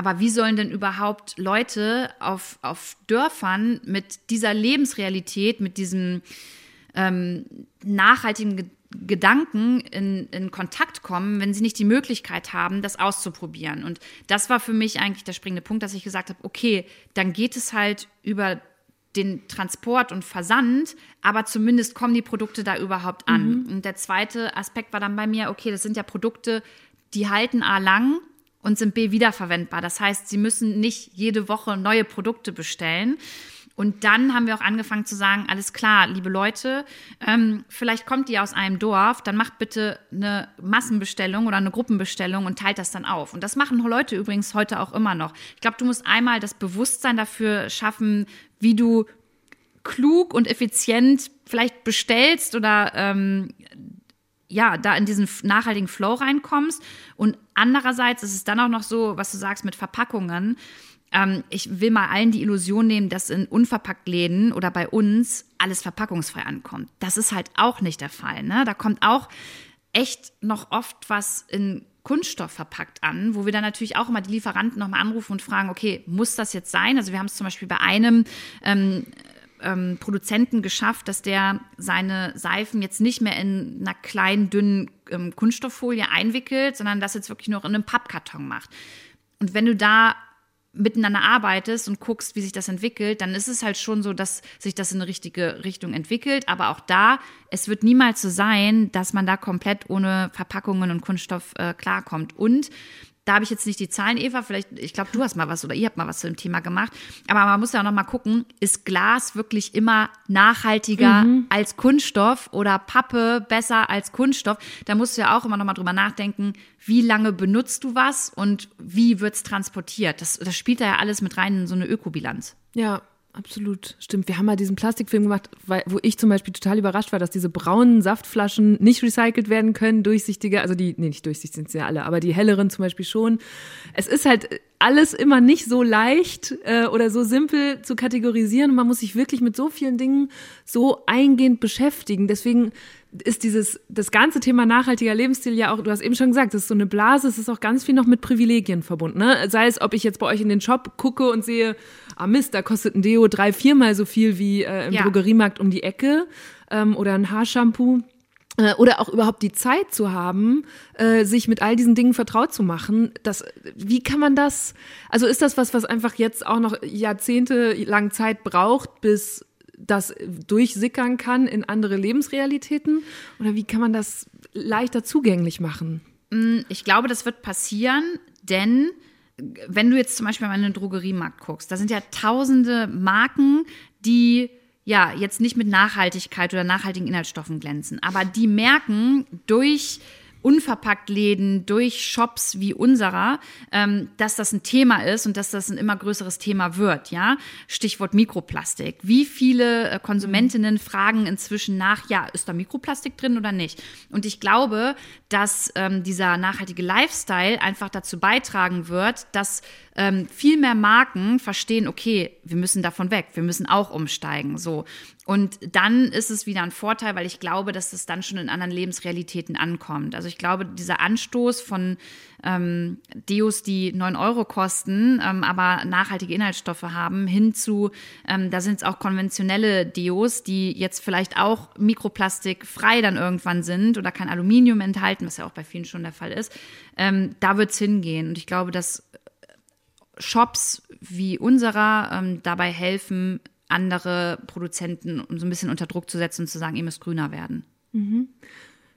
aber wie sollen denn überhaupt Leute auf, auf Dörfern mit dieser Lebensrealität, mit diesem ähm, nachhaltigen Gedanken in, in Kontakt kommen, wenn sie nicht die Möglichkeit haben, das auszuprobieren. Und das war für mich eigentlich der springende Punkt, dass ich gesagt habe, okay, dann geht es halt über den Transport und Versand, aber zumindest kommen die Produkte da überhaupt an. Mhm. Und der zweite Aspekt war dann bei mir, okay, das sind ja Produkte, die halten A lang und sind B wiederverwendbar. Das heißt, Sie müssen nicht jede Woche neue Produkte bestellen. Und dann haben wir auch angefangen zu sagen, alles klar, liebe Leute, ähm, vielleicht kommt ihr aus einem Dorf, dann macht bitte eine Massenbestellung oder eine Gruppenbestellung und teilt das dann auf. Und das machen Leute übrigens heute auch immer noch. Ich glaube, du musst einmal das Bewusstsein dafür schaffen, wie du klug und effizient vielleicht bestellst oder ähm, ja, da in diesen nachhaltigen Flow reinkommst. Und andererseits ist es dann auch noch so, was du sagst mit Verpackungen. Ähm, ich will mal allen die Illusion nehmen, dass in Unverpacktläden oder bei uns alles verpackungsfrei ankommt. Das ist halt auch nicht der Fall. Ne? Da kommt auch echt noch oft was in Kunststoff verpackt an, wo wir dann natürlich auch immer die Lieferanten nochmal anrufen und fragen, okay, muss das jetzt sein? Also wir haben es zum Beispiel bei einem ähm, ähm, Produzenten geschafft, dass der seine Seifen jetzt nicht mehr in einer kleinen, dünnen ähm, Kunststofffolie einwickelt, sondern das jetzt wirklich nur in einem Pappkarton macht. Und wenn du da miteinander arbeitest und guckst, wie sich das entwickelt, dann ist es halt schon so, dass sich das in eine richtige Richtung entwickelt. Aber auch da, es wird niemals so sein, dass man da komplett ohne Verpackungen und Kunststoff äh, klarkommt. Und da habe ich jetzt nicht die Zahlen, Eva. Vielleicht, ich glaube, du hast mal was oder ihr habt mal was zu dem Thema gemacht. Aber man muss ja auch noch mal gucken, ist Glas wirklich immer nachhaltiger mhm. als Kunststoff oder Pappe besser als Kunststoff? Da musst du ja auch immer noch mal drüber nachdenken, wie lange benutzt du was und wie wird es transportiert? Das, das spielt da ja alles mit rein in so eine Ökobilanz. Ja, absolut. Stimmt. Wir haben mal diesen Plastikfilm gemacht, weil, wo ich zum Beispiel total überrascht war, dass diese braunen Saftflaschen nicht recycelt werden können, durchsichtige, also die, nee, nicht durchsichtig sind sie ja alle, aber die helleren zum Beispiel schon. Es ist halt alles immer nicht so leicht äh, oder so simpel zu kategorisieren. Man muss sich wirklich mit so vielen Dingen so eingehend beschäftigen. Deswegen ist dieses, das ganze Thema nachhaltiger Lebensstil ja auch, du hast eben schon gesagt, das ist so eine Blase, es ist auch ganz viel noch mit Privilegien verbunden. Ne? Sei es, ob ich jetzt bei euch in den Shop gucke und sehe, ah Mist, da kostet ein Deo drei, viermal so viel wie äh, im ja. Drogeriemarkt um die Ecke ähm, oder ein Haarshampoo äh, oder auch überhaupt die Zeit zu haben, äh, sich mit all diesen Dingen vertraut zu machen. Das, wie kann man das? Also ist das was, was einfach jetzt auch noch Jahrzehnte lang Zeit braucht, bis das durchsickern kann in andere Lebensrealitäten? Oder wie kann man das leichter zugänglich machen? Mm, ich glaube, das wird passieren, denn wenn du jetzt zum Beispiel mal in den Drogeriemarkt guckst, da sind ja tausende Marken, die ja jetzt nicht mit Nachhaltigkeit oder nachhaltigen Inhaltsstoffen glänzen, aber die merken durch unverpackt Läden, durch Shops wie unserer, ähm, dass das ein Thema ist und dass das ein immer größeres Thema wird. Ja, Stichwort Mikroplastik. Wie viele äh, Konsumentinnen fragen inzwischen nach, ja, ist da Mikroplastik drin oder nicht? Und ich glaube, dass ähm, dieser nachhaltige Lifestyle einfach dazu beitragen wird, dass ähm, viel mehr Marken verstehen, okay, wir müssen davon weg, wir müssen auch umsteigen. So. Und dann ist es wieder ein Vorteil, weil ich glaube, dass es dann schon in anderen Lebensrealitäten ankommt. Also ich glaube, dieser Anstoß von ähm, Deos, die 9 Euro kosten, ähm, aber nachhaltige Inhaltsstoffe haben, hin zu, ähm, da sind es auch konventionelle Deos, die jetzt vielleicht auch mikroplastikfrei dann irgendwann sind oder kein Aluminium enthalten, was ja auch bei vielen schon der Fall ist. Ähm, da wird es hingehen. Und ich glaube, dass Shops wie unserer ähm, dabei helfen, andere Produzenten so ein bisschen unter Druck zu setzen und zu sagen, ihr müsst grüner werden. Mhm.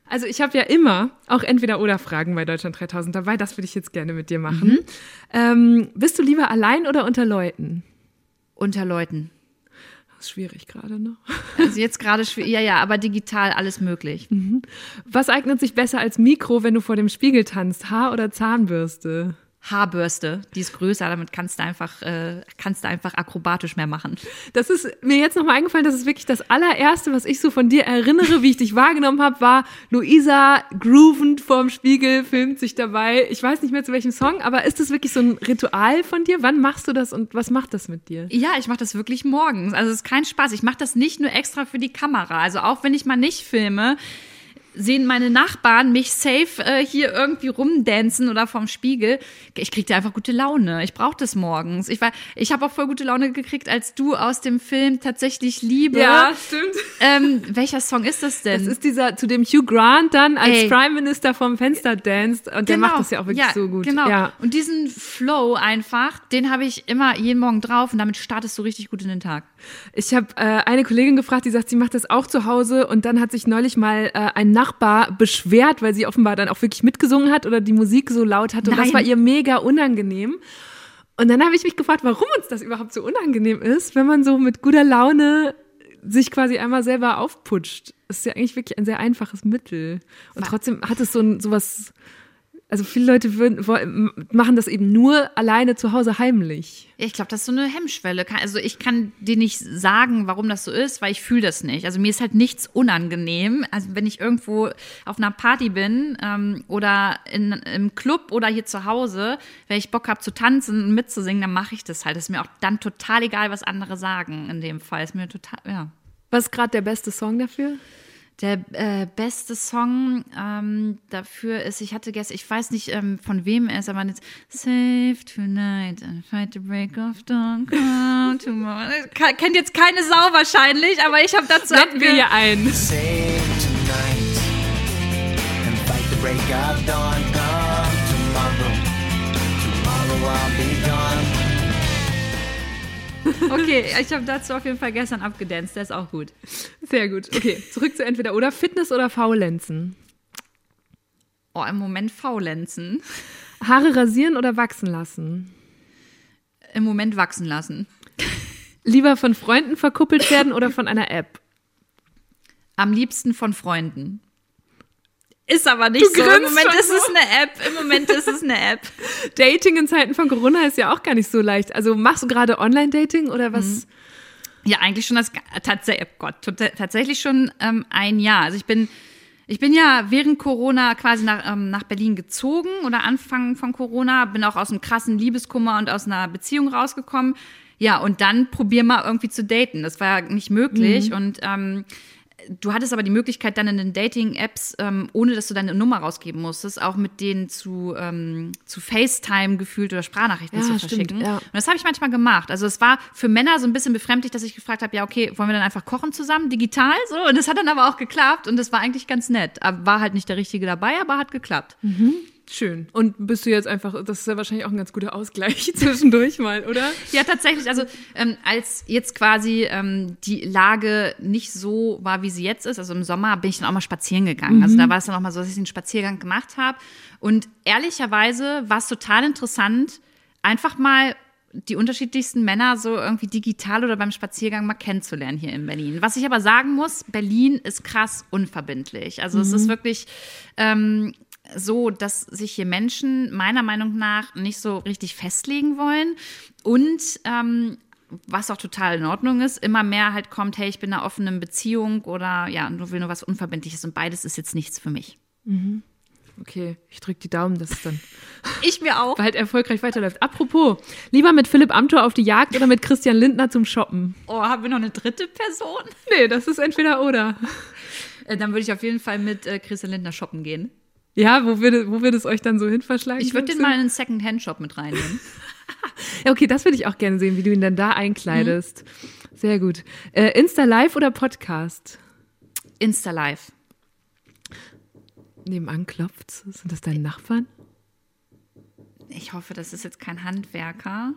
Also ich habe ja immer auch entweder oder Fragen bei Deutschland 3000 dabei. Das würde ich jetzt gerne mit dir machen. Mhm. Ähm, bist du lieber allein oder unter Leuten? Unter Leuten. Das ist schwierig gerade, ne? Also jetzt gerade schwierig, ja, ja, aber digital alles möglich. Mhm. Was eignet sich besser als Mikro, wenn du vor dem Spiegel tanzt? Haar oder Zahnbürste? Haarbürste, die ist größer, damit kannst du einfach, äh, kannst du einfach akrobatisch mehr machen. Das ist mir jetzt nochmal eingefallen, das ist wirklich das allererste, was ich so von dir erinnere, wie ich dich wahrgenommen habe, war Luisa groovend vorm Spiegel, filmt sich dabei. Ich weiß nicht mehr zu welchem Song, aber ist das wirklich so ein Ritual von dir? Wann machst du das und was macht das mit dir? Ja, ich mache das wirklich morgens. Also es ist kein Spaß. Ich mache das nicht nur extra für die Kamera. Also auch wenn ich mal nicht filme, sehen meine Nachbarn mich safe äh, hier irgendwie rumdancen oder vorm Spiegel. Ich krieg da einfach gute Laune. Ich brauche das morgens. Ich war, ich habe auch voll gute Laune gekriegt, als du aus dem Film tatsächlich Liebe. Ja, stimmt. Ähm, welcher Song ist das denn? Das ist dieser, zu dem Hugh Grant dann als Ey. Prime Minister vom Fenster danced und genau. der macht das ja auch wirklich ja, so gut. Genau. Ja. Und diesen Flow einfach, den habe ich immer jeden Morgen drauf und damit startest du richtig gut in den Tag. Ich habe äh, eine Kollegin gefragt, die sagt, sie macht das auch zu Hause und dann hat sich neulich mal äh, ein Nachbar beschwert, weil sie offenbar dann auch wirklich mitgesungen hat oder die Musik so laut hat und Nein. das war ihr mega unangenehm. Und dann habe ich mich gefragt, warum uns das überhaupt so unangenehm ist, wenn man so mit guter Laune sich quasi einmal selber aufputscht. Das ist ja eigentlich wirklich ein sehr einfaches Mittel. Und trotzdem hat es so ein sowas also viele Leute würden, machen das eben nur alleine zu Hause heimlich. Ich glaube, das ist so eine Hemmschwelle. Also ich kann dir nicht sagen, warum das so ist, weil ich fühle das nicht. Also mir ist halt nichts unangenehm. Also wenn ich irgendwo auf einer Party bin ähm, oder in, im Club oder hier zu Hause, wenn ich Bock habe zu tanzen und mitzusingen, dann mache ich das halt. Das ist mir auch dann total egal, was andere sagen in dem Fall. Ist mir total, ja. Was ist gerade der beste Song dafür? Der äh, beste Song ähm, dafür ist, ich hatte gestern, ich weiß nicht ähm, von wem er ist, aber jetzt Save tonight and fight the break of dawn, come tomorrow. Kennt jetzt keine Sau wahrscheinlich, aber ich habe dazu Blenden wir hier ein. Save tonight and fight the break of dawn, come tomorrow. Tomorrow I'll be. Okay, ich habe dazu auf jeden Fall gestern abgedanced, der ist auch gut. Sehr gut. Okay, zurück zu entweder oder Fitness oder Faulenzen. Oh, im Moment Faulenzen. Haare rasieren oder wachsen lassen? Im Moment wachsen lassen. Lieber von Freunden verkuppelt werden oder von einer App? Am liebsten von Freunden. Ist aber nicht du so. Im Moment ist es eine App. Im Moment ist es eine App. Dating in Zeiten von Corona ist ja auch gar nicht so leicht. Also machst du gerade Online-Dating oder was? Mhm. Ja, eigentlich schon das tatsächlich, oh Gott, tatsächlich schon ähm, ein Jahr. Also ich bin, ich bin ja während Corona quasi nach, ähm, nach Berlin gezogen oder Anfang von Corona, bin auch aus einem krassen Liebeskummer und aus einer Beziehung rausgekommen. Ja, und dann probier mal irgendwie zu daten. Das war ja nicht möglich. Mhm. Und ähm, du hattest aber die Möglichkeit, dann in den Dating-Apps, ähm, ohne dass du deine Nummer rausgeben musstest, auch mit denen zu, ähm, zu FaceTime gefühlt oder Sprachnachrichten ja, zu verschicken. ja. Und das habe ich manchmal gemacht. Also es war für Männer so ein bisschen befremdlich, dass ich gefragt habe, ja, okay, wollen wir dann einfach kochen zusammen, digital so? Und das hat dann aber auch geklappt und das war eigentlich ganz nett. War halt nicht der Richtige dabei, aber hat geklappt. Mhm. Schön. Und bist du jetzt einfach, das ist ja wahrscheinlich auch ein ganz guter Ausgleich zwischendurch mal, oder? Ja, tatsächlich. Also ähm, als jetzt quasi ähm, die Lage nicht so war, wie sie jetzt ist, also im Sommer bin ich dann auch mal spazieren gegangen. Mhm. Also da war es dann auch mal so, dass ich einen Spaziergang gemacht habe. Und ehrlicherweise war es total interessant, einfach mal die unterschiedlichsten Männer so irgendwie digital oder beim Spaziergang mal kennenzulernen hier in Berlin. Was ich aber sagen muss, Berlin ist krass unverbindlich. Also mhm. es ist wirklich, ähm, so, dass sich hier Menschen meiner Meinung nach nicht so richtig festlegen wollen und ähm, was auch total in Ordnung ist, immer mehr halt kommt, hey, ich bin in einer offenen Beziehung oder ja, du will nur was Unverbindliches und beides ist jetzt nichts für mich. Mhm. Okay, ich drücke die Daumen, dass es dann ich mir auch bald erfolgreich weiterläuft. Apropos, lieber mit Philipp Amthor auf die Jagd oder mit Christian Lindner zum Shoppen? Oh, haben wir noch eine dritte Person? Nee, das ist entweder oder. Äh, dann würde ich auf jeden Fall mit äh, Christian Lindner shoppen gehen. Ja, wo würde, wo würde es euch dann so hin verschlagen? Ich würde den mal in einen Second-Hand-Shop mit reinnehmen. ja, okay, das würde ich auch gerne sehen, wie du ihn dann da einkleidest. Mhm. Sehr gut. Äh, Insta Live oder Podcast? Insta Live. Nebenan klopft's. Sind das deine Nachbarn? Ich hoffe, das ist jetzt kein Handwerker.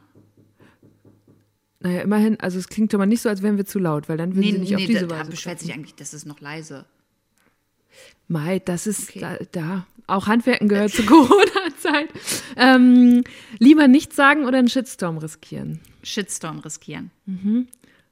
Naja, immerhin, also es klingt doch mal nicht so, als wären wir zu laut, weil dann würden nee, sie nicht nee, auf diese da, Weise. Beschwert sich eigentlich, das ist noch leise. Mai, das ist okay. da, da, Auch Handwerken gehört zur Corona-Zeit. Ähm, lieber nichts sagen oder einen Shitstorm riskieren? Shitstorm riskieren. Mhm.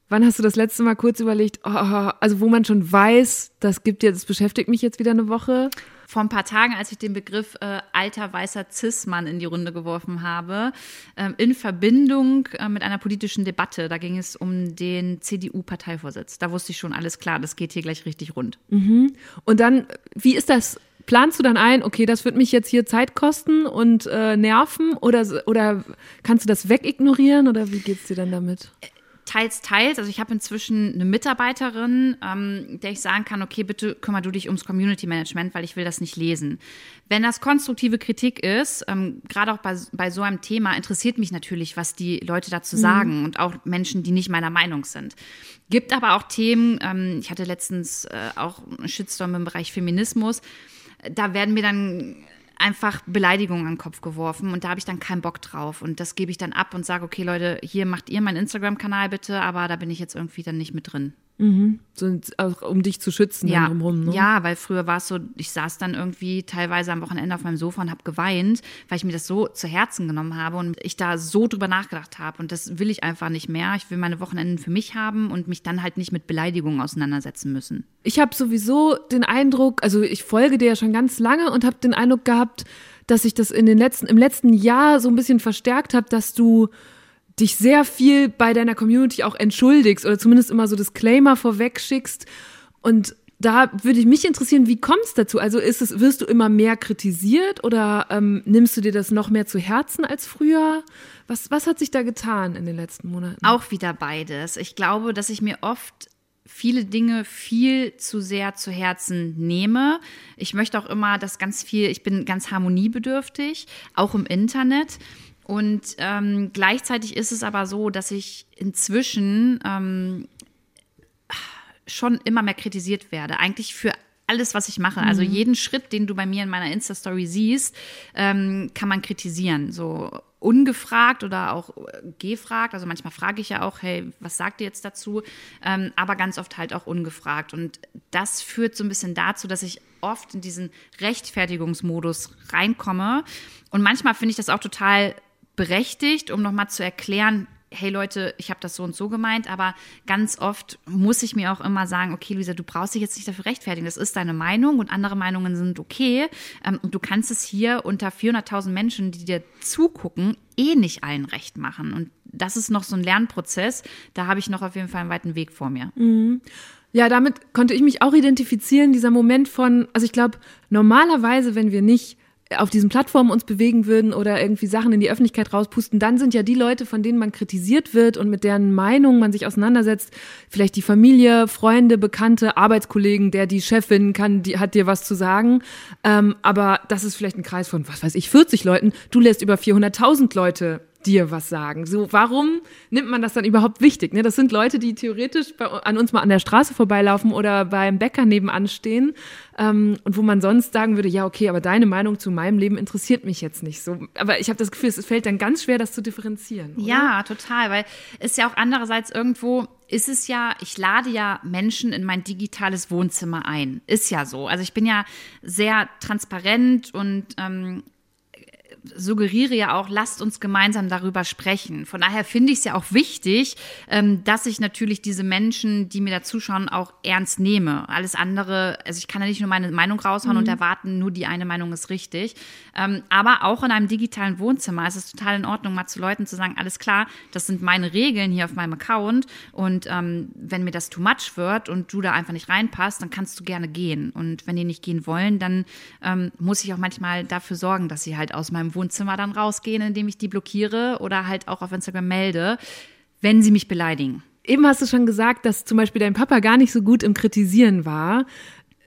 Wann hast du das letzte Mal kurz überlegt, oh, also wo man schon weiß, das gibt jetzt, das beschäftigt mich jetzt wieder eine Woche? Vor ein paar Tagen, als ich den Begriff äh, alter weißer Cis-Mann in die Runde geworfen habe, äh, in Verbindung äh, mit einer politischen Debatte. Da ging es um den CDU-Parteivorsitz. Da wusste ich schon alles klar, das geht hier gleich richtig rund. Mhm. Und dann, wie ist das? Planst du dann ein, okay, das wird mich jetzt hier Zeit kosten und äh, nerven oder, oder kannst du das wegignorieren oder wie geht es dir dann damit? Teils, teils. Also ich habe inzwischen eine Mitarbeiterin, ähm, der ich sagen kann, okay, bitte kümmer du dich ums Community Management, weil ich will das nicht lesen. Wenn das konstruktive Kritik ist, ähm, gerade auch bei, bei so einem Thema, interessiert mich natürlich, was die Leute dazu mhm. sagen und auch Menschen, die nicht meiner Meinung sind. Gibt aber auch Themen, ähm, ich hatte letztens äh, auch einen Shitstorm im Bereich Feminismus, da werden mir dann einfach Beleidigungen an den Kopf geworfen und da habe ich dann keinen Bock drauf. Und das gebe ich dann ab und sage, okay, Leute, hier macht ihr meinen Instagram-Kanal bitte, aber da bin ich jetzt irgendwie dann nicht mit drin. Mhm. So, auch um dich zu schützen ja. drumherum, ne? Ja, weil früher war es so, ich saß dann irgendwie teilweise am Wochenende auf meinem Sofa und habe geweint, weil ich mir das so zu Herzen genommen habe und ich da so drüber nachgedacht habe. Und das will ich einfach nicht mehr. Ich will meine Wochenenden für mich haben und mich dann halt nicht mit Beleidigungen auseinandersetzen müssen. Ich habe sowieso den Eindruck, also ich folge dir ja schon ganz lange und habe den Eindruck gehabt, dass ich das in den letzten, im letzten Jahr so ein bisschen verstärkt habe, dass du dich sehr viel bei deiner Community auch entschuldigst oder zumindest immer so Disclaimer vorweg schickst. Und da würde ich mich interessieren, wie kommt es dazu? Also ist es, wirst du immer mehr kritisiert oder ähm, nimmst du dir das noch mehr zu Herzen als früher? Was, was hat sich da getan in den letzten Monaten? Auch wieder beides. Ich glaube, dass ich mir oft viele Dinge viel zu sehr zu Herzen nehme. Ich möchte auch immer, dass ganz viel, ich bin ganz harmoniebedürftig, auch im Internet. Und ähm, gleichzeitig ist es aber so, dass ich inzwischen ähm, schon immer mehr kritisiert werde. Eigentlich für alles, was ich mache. Also mhm. jeden Schritt, den du bei mir in meiner Insta-Story siehst, ähm, kann man kritisieren. So ungefragt oder auch äh, gefragt. Also manchmal frage ich ja auch, hey, was sagt ihr jetzt dazu? Ähm, aber ganz oft halt auch ungefragt. Und das führt so ein bisschen dazu, dass ich oft in diesen Rechtfertigungsmodus reinkomme. Und manchmal finde ich das auch total berechtigt, um nochmal zu erklären, hey Leute, ich habe das so und so gemeint, aber ganz oft muss ich mir auch immer sagen, okay, Luisa, du brauchst dich jetzt nicht dafür rechtfertigen. Das ist deine Meinung und andere Meinungen sind okay. Ähm, und du kannst es hier unter 400.000 Menschen, die dir zugucken, eh nicht allen recht machen. Und das ist noch so ein Lernprozess. Da habe ich noch auf jeden Fall einen weiten Weg vor mir. Ja, damit konnte ich mich auch identifizieren, dieser Moment von, also ich glaube, normalerweise, wenn wir nicht auf diesen Plattformen uns bewegen würden oder irgendwie Sachen in die Öffentlichkeit rauspusten, dann sind ja die Leute, von denen man kritisiert wird und mit deren Meinung man sich auseinandersetzt, vielleicht die Familie, Freunde, Bekannte, Arbeitskollegen, der die Chefin kann, die hat dir was zu sagen. Ähm, aber das ist vielleicht ein Kreis von, was weiß ich, 40 Leuten. Du lässt über 400.000 Leute dir was sagen. So, warum nimmt man das dann überhaupt wichtig? Ne? Das sind Leute, die theoretisch bei, an uns mal an der Straße vorbeilaufen oder beim Bäcker nebenan stehen ähm, und wo man sonst sagen würde, ja, okay, aber deine Meinung zu meinem Leben interessiert mich jetzt nicht so. Aber ich habe das Gefühl, es fällt dann ganz schwer, das zu differenzieren. Oder? Ja, total, weil es ja auch andererseits irgendwo ist es ja, ich lade ja Menschen in mein digitales Wohnzimmer ein. Ist ja so. Also ich bin ja sehr transparent und ähm, suggeriere ja auch, lasst uns gemeinsam darüber sprechen. Von daher finde ich es ja auch wichtig, ähm, dass ich natürlich diese Menschen, die mir da zuschauen, auch ernst nehme. Alles andere, also ich kann ja nicht nur meine Meinung raushauen mhm. und erwarten, nur die eine Meinung ist richtig. Ähm, aber auch in einem digitalen Wohnzimmer ist es total in Ordnung, mal zu Leuten zu sagen, alles klar, das sind meine Regeln hier auf meinem Account und ähm, wenn mir das too much wird und du da einfach nicht reinpasst, dann kannst du gerne gehen. Und wenn die nicht gehen wollen, dann muss ich auch manchmal dafür sorgen, dass sie halt aus meinem Wohnzimmer dann rausgehen, indem ich die blockiere oder halt auch auf Instagram melde, wenn sie mich beleidigen. Eben hast du schon gesagt, dass zum Beispiel dein Papa gar nicht so gut im Kritisieren war.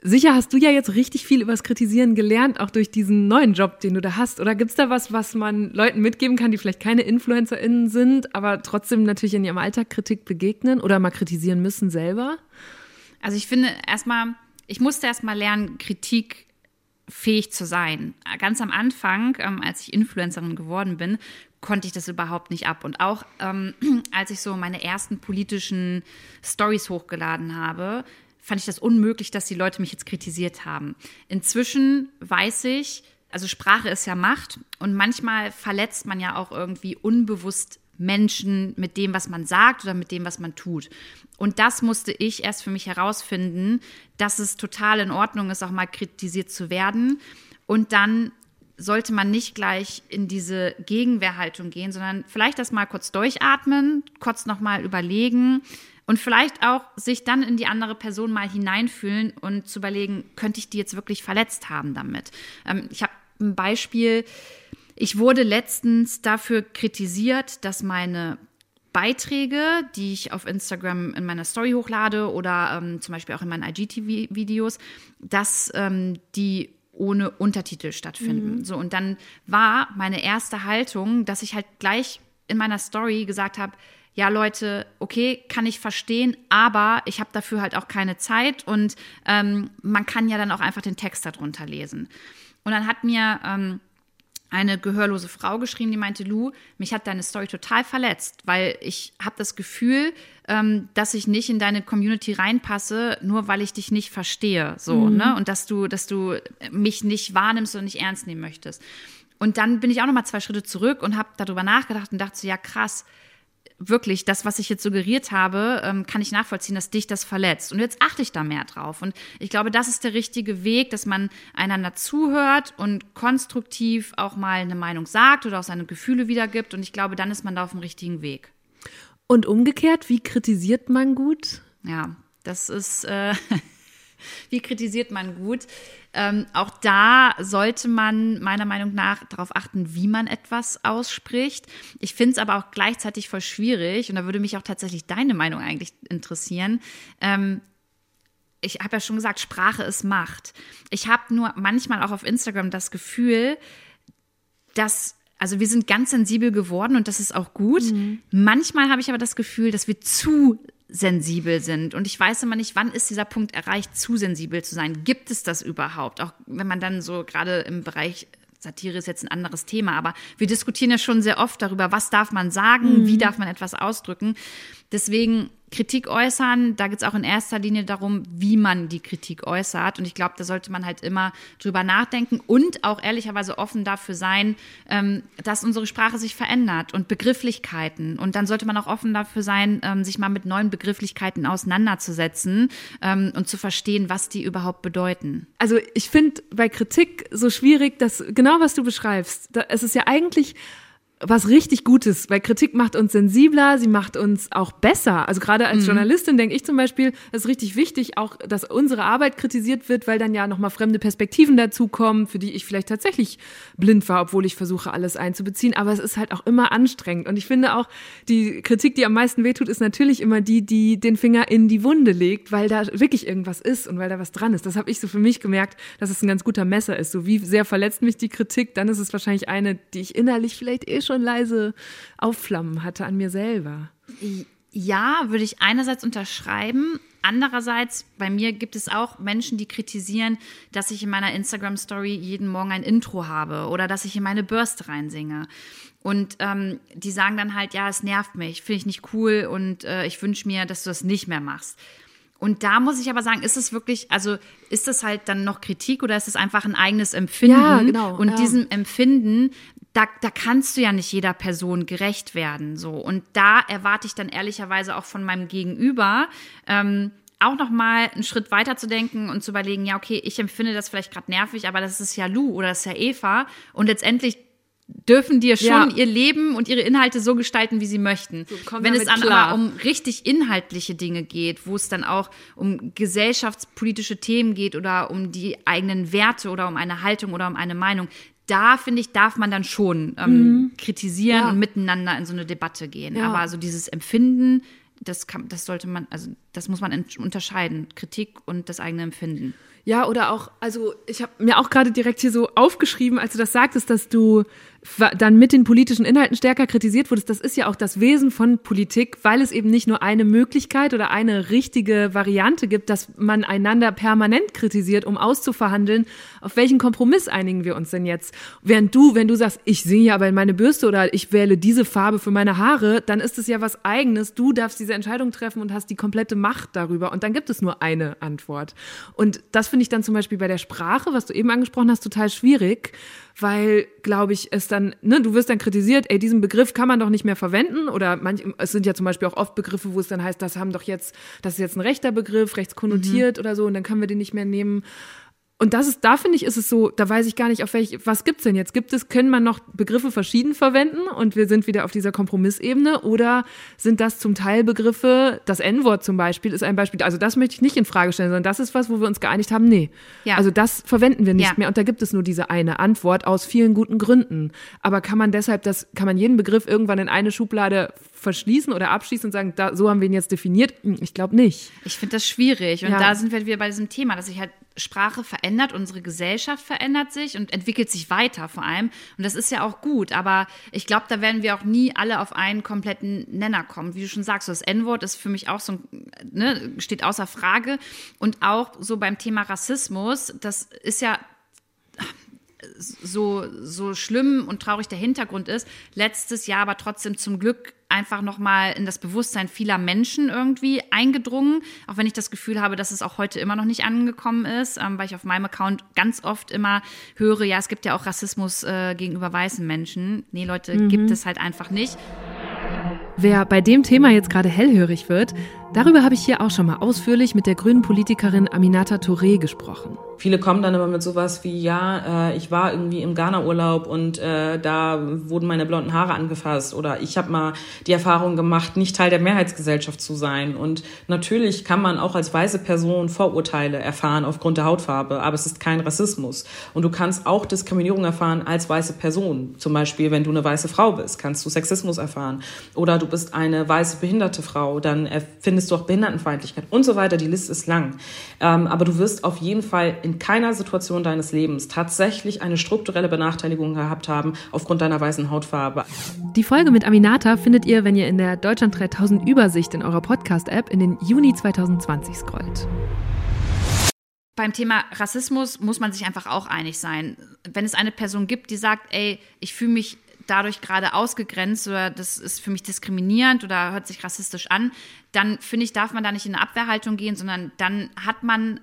Sicher hast du ja jetzt richtig viel übers Kritisieren gelernt, auch durch diesen neuen Job, den du da hast. Oder gibt es da was, was man Leuten mitgeben kann, die vielleicht keine InfluencerInnen sind, aber trotzdem natürlich in ihrem Alltag Kritik begegnen oder mal kritisieren müssen selber? Also ich finde erstmal, ich musste erstmal lernen, Kritik fähig zu sein. Ganz am Anfang, ähm, als ich Influencerin geworden bin, konnte ich das überhaupt nicht ab. Und auch ähm, als ich so meine ersten politischen Stories hochgeladen habe, fand ich das unmöglich, dass die Leute mich jetzt kritisiert haben. Inzwischen weiß ich, also Sprache ist ja Macht und manchmal verletzt man ja auch irgendwie unbewusst Menschen mit dem, was man sagt oder mit dem, was man tut. Und das musste ich erst für mich herausfinden, dass es total in Ordnung ist, auch mal kritisiert zu werden. Und dann sollte man nicht gleich in diese Gegenwehrhaltung gehen, sondern vielleicht das mal kurz durchatmen, kurz nochmal überlegen und vielleicht auch sich dann in die andere Person mal hineinfühlen und zu überlegen, könnte ich die jetzt wirklich verletzt haben damit? Ähm, ich habe ein Beispiel, ich wurde letztens dafür kritisiert, dass meine Beiträge, die ich auf Instagram in meiner Story hochlade oder ähm, zum Beispiel auch in meinen IGTV-Videos, dass ähm, die ohne Untertitel stattfinden. Mhm. So, und dann war meine erste Haltung, dass ich halt gleich in meiner Story gesagt habe, ja Leute, okay, kann ich verstehen, aber ich habe dafür halt auch keine Zeit und ähm, man kann ja dann auch einfach den Text darunter lesen. Und dann hat mir ähm, eine gehörlose Frau geschrieben, die meinte, Lu, mich hat deine Story total verletzt, weil ich habe das Gefühl, ähm, dass ich nicht in deine Community reinpasse, nur weil ich dich nicht verstehe, so, mhm. ne? Und dass du, dass du mich nicht wahrnimmst und nicht ernst nehmen möchtest. Und dann bin ich auch noch mal zwei Schritte zurück und habe darüber nachgedacht und dachte so, ja krass, wirklich, das, was ich jetzt suggeriert habe, ähm, kann ich nachvollziehen, dass dich das verletzt. Und jetzt achte ich da mehr drauf. Und ich glaube, das ist der richtige Weg, dass man einander zuhört und konstruktiv auch mal eine Meinung sagt oder auch seine Gefühle wiedergibt. Und ich glaube, dann ist man da auf dem richtigen Weg. Und umgekehrt, wie kritisiert man gut? Ja, das ist. Äh Wie kritisiert man gut? Ähm, auch da sollte man meiner Meinung nach darauf achten, wie man etwas ausspricht. Ich finde es aber auch gleichzeitig voll schwierig und da würde mich auch tatsächlich deine Meinung eigentlich interessieren. Ähm, ich habe ja schon gesagt, Sprache ist Macht. Ich habe nur manchmal auch auf Instagram das Gefühl, dass also wir sind ganz sensibel geworden und das ist auch gut. Mhm. Manchmal habe ich aber das Gefühl, dass wir zu sensibel sind. Und ich weiß immer nicht, wann ist dieser Punkt erreicht, zu sensibel zu sein. Gibt es das überhaupt? Auch wenn man dann so gerade im Bereich Satire ist jetzt ein anderes Thema, aber wir diskutieren ja schon sehr oft darüber, was darf man sagen, mhm. wie darf man etwas ausdrücken. Deswegen Kritik äußern, da geht es auch in erster Linie darum, wie man die Kritik äußert. Und ich glaube, da sollte man halt immer drüber nachdenken und auch ehrlicherweise offen dafür sein, ähm, dass unsere Sprache sich verändert und Begrifflichkeiten. Und dann sollte man auch offen dafür sein, ähm, sich mal mit neuen Begrifflichkeiten auseinanderzusetzen ähm, und zu verstehen, was die überhaupt bedeuten. Also ich finde bei Kritik so schwierig, dass genau was du beschreibst, da, es ist ja eigentlich was richtig Gutes, weil Kritik macht uns sensibler, sie macht uns auch besser. Also gerade als mhm. Journalistin denke ich zum Beispiel, es ist richtig wichtig, auch, dass unsere Arbeit kritisiert wird, weil dann ja nochmal fremde Perspektiven dazukommen, für die ich vielleicht tatsächlich blind war, obwohl ich versuche, alles einzubeziehen. Aber es ist halt auch immer anstrengend. Und ich finde auch, die Kritik, die am meisten wehtut, ist natürlich immer die, die den Finger in die Wunde legt, weil da wirklich irgendwas ist und weil da was dran ist. Das habe ich so für mich gemerkt, dass es ein ganz guter Messer ist. So wie sehr verletzt mich die Kritik, dann ist es wahrscheinlich eine, die ich innerlich vielleicht eh schon leise aufflammen hatte an mir selber. Ja, würde ich einerseits unterschreiben. Andererseits, bei mir gibt es auch Menschen, die kritisieren, dass ich in meiner Instagram-Story jeden Morgen ein Intro habe oder dass ich in meine Bürste reinsinge. Und ähm, die sagen dann halt, ja, es nervt mich, finde ich nicht cool und äh, ich wünsche mir, dass du das nicht mehr machst. Und da muss ich aber sagen, ist es wirklich, also ist es halt dann noch Kritik oder ist es einfach ein eigenes Empfinden? Ja, genau. Und ja. diesem Empfinden, da, da kannst du ja nicht jeder Person gerecht werden. So. Und da erwarte ich dann ehrlicherweise auch von meinem Gegenüber, ähm, auch noch mal einen Schritt weiter zu denken und zu überlegen, ja, okay, ich empfinde das vielleicht gerade nervig, aber das ist ja Lou oder das ist ja Eva. Und letztendlich dürfen dir schon ja. ihr Leben und ihre Inhalte so gestalten, wie sie möchten. So, Wenn es dann klar. aber um richtig inhaltliche Dinge geht, wo es dann auch um gesellschaftspolitische Themen geht oder um die eigenen Werte oder um eine Haltung oder um eine Meinung, da finde ich, darf man dann schon ähm, mhm. kritisieren ja. und miteinander in so eine Debatte gehen. Ja. Aber so dieses Empfinden, das, kann, das sollte man, also das muss man unterscheiden, Kritik und das eigene Empfinden. Ja, oder auch, also ich habe mir auch gerade direkt hier so aufgeschrieben, als du das sagtest, dass du dann mit den politischen Inhalten stärker kritisiert wurdest. Das ist ja auch das Wesen von Politik, weil es eben nicht nur eine Möglichkeit oder eine richtige Variante gibt, dass man einander permanent kritisiert, um auszuverhandeln, auf welchen Kompromiss einigen wir uns denn jetzt. Während du, wenn du sagst, ich singe ja aber in meine Bürste oder ich wähle diese Farbe für meine Haare, dann ist es ja was eigenes. Du darfst diese Entscheidung treffen und hast die komplette Macht darüber. Und dann gibt es nur eine Antwort. Und das finde ich dann zum Beispiel bei der Sprache, was du eben angesprochen hast, total schwierig, weil, glaube ich, es dann, ne, du wirst dann kritisiert, ey, diesen Begriff kann man doch nicht mehr verwenden oder manch, es sind ja zum Beispiel auch oft Begriffe, wo es dann heißt, das haben doch jetzt, das ist jetzt ein rechter Begriff, rechtskonnotiert mhm. oder so und dann können wir den nicht mehr nehmen. Und das ist, da finde ich, ist es so, da weiß ich gar nicht, auf welch, was gibt's denn jetzt? Gibt es, können man noch Begriffe verschieden verwenden und wir sind wieder auf dieser Kompromissebene oder sind das zum Teil Begriffe, das N-Wort zum Beispiel ist ein Beispiel, also das möchte ich nicht in Frage stellen, sondern das ist was, wo wir uns geeinigt haben, nee. Ja. Also das verwenden wir nicht ja. mehr und da gibt es nur diese eine Antwort aus vielen guten Gründen. Aber kann man deshalb das, kann man jeden Begriff irgendwann in eine Schublade verschließen oder abschließen und sagen, da, so haben wir ihn jetzt definiert? Hm, ich glaube nicht. Ich finde das schwierig und ja. da sind wir wieder bei diesem Thema, dass ich halt Sprache verändert, unsere Gesellschaft verändert sich und entwickelt sich weiter vor allem. Und das ist ja auch gut, aber ich glaube, da werden wir auch nie alle auf einen kompletten Nenner kommen. Wie du schon sagst, das N-Wort ist für mich auch so, ne, steht außer Frage. Und auch so beim Thema Rassismus, das ist ja so, so schlimm und traurig der Hintergrund ist, letztes Jahr aber trotzdem zum Glück einfach nochmal in das Bewusstsein vieler Menschen irgendwie eingedrungen, auch wenn ich das Gefühl habe, dass es auch heute immer noch nicht angekommen ist, ähm, weil ich auf meinem Account ganz oft immer höre, ja, es gibt ja auch Rassismus äh, gegenüber weißen Menschen. Nee, Leute, mhm. gibt es halt einfach nicht. Wer bei dem Thema jetzt gerade hellhörig wird, darüber habe ich hier auch schon mal ausführlich mit der grünen Politikerin Aminata Touré gesprochen. Viele kommen dann immer mit sowas wie, ja, äh, ich war irgendwie im Ghana-Urlaub und äh, da wurden meine blonden Haare angefasst oder ich habe mal die Erfahrung gemacht, nicht Teil der Mehrheitsgesellschaft zu sein. Und natürlich kann man auch als weiße Person Vorurteile erfahren aufgrund der Hautfarbe, aber es ist kein Rassismus. Und du kannst auch Diskriminierung erfahren als weiße Person. Zum Beispiel, wenn du eine weiße Frau bist, kannst du Sexismus erfahren. Oder du bist eine weiße behinderte Frau, dann findest du auch Behindertenfeindlichkeit und so weiter. Die Liste ist lang. Ähm, aber du wirst auf jeden Fall in keiner Situation deines Lebens tatsächlich eine strukturelle Benachteiligung gehabt haben aufgrund deiner weißen Hautfarbe. Die Folge mit Aminata findet ihr, wenn ihr in der Deutschland 3000 Übersicht in eurer Podcast-App in den Juni 2020 scrollt. Beim Thema Rassismus muss man sich einfach auch einig sein. Wenn es eine Person gibt, die sagt, ey, ich fühle mich dadurch gerade ausgegrenzt oder das ist für mich diskriminierend oder hört sich rassistisch an, dann finde ich, darf man da nicht in eine Abwehrhaltung gehen, sondern dann hat man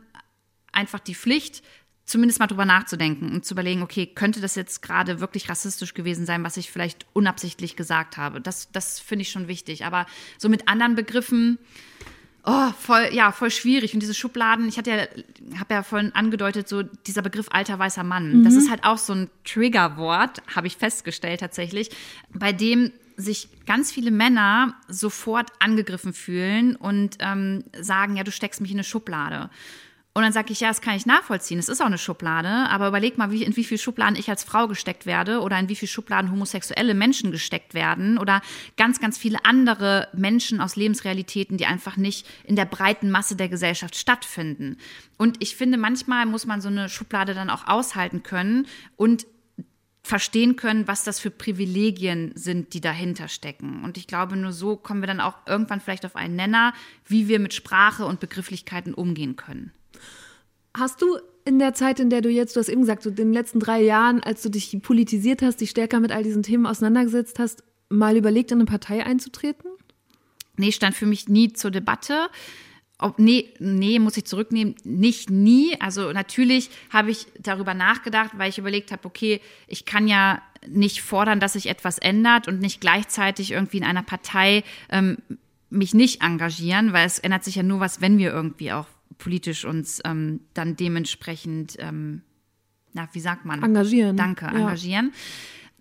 einfach die Pflicht, zumindest mal drüber nachzudenken und zu überlegen, okay, könnte das jetzt gerade wirklich rassistisch gewesen sein, was ich vielleicht unabsichtlich gesagt habe? Das, das finde ich schon wichtig. Aber so mit anderen Begriffen, Oh, voll, ja, voll schwierig. Und diese Schubladen, ich hatte ja, habe ja vorhin angedeutet, so dieser Begriff alter weißer Mann. Mhm. Das ist halt auch so ein Triggerwort, habe ich festgestellt tatsächlich, bei dem sich ganz viele Männer sofort angegriffen fühlen und ähm, sagen, ja, du steckst mich in eine Schublade. Und dann sage ich, ja, das kann ich nachvollziehen. Es ist auch eine Schublade, aber überleg mal, wie, in wie viele Schubladen ich als Frau gesteckt werde oder in wie viele Schubladen homosexuelle Menschen gesteckt werden oder ganz, ganz viele andere Menschen aus Lebensrealitäten, die einfach nicht in der breiten Masse der Gesellschaft stattfinden. Und ich finde, manchmal muss man so eine Schublade dann auch aushalten können und verstehen können, was das für Privilegien sind, die dahinter stecken. Und ich glaube, nur so kommen wir dann auch irgendwann vielleicht auf einen Nenner, wie wir mit Sprache und Begrifflichkeiten umgehen können. Hast du in der Zeit, in der du jetzt, du hast eben gesagt, so in den letzten drei Jahren, als du dich politisiert hast, dich stärker mit all diesen Themen auseinandergesetzt hast, mal überlegt, in eine Partei einzutreten? Nee, stand für mich nie zur Debatte. Ob, nee, nee, muss ich zurücknehmen, nicht nie. Also natürlich habe ich darüber nachgedacht, weil ich überlegt habe, okay, ich kann ja nicht fordern, dass sich etwas ändert und nicht gleichzeitig irgendwie in einer Partei ähm, mich nicht engagieren, weil es ändert sich ja nur was, wenn wir irgendwie auch politisch uns ähm, dann dementsprechend, ähm, na, wie sagt man? Engagieren. Danke, Ja. engagieren.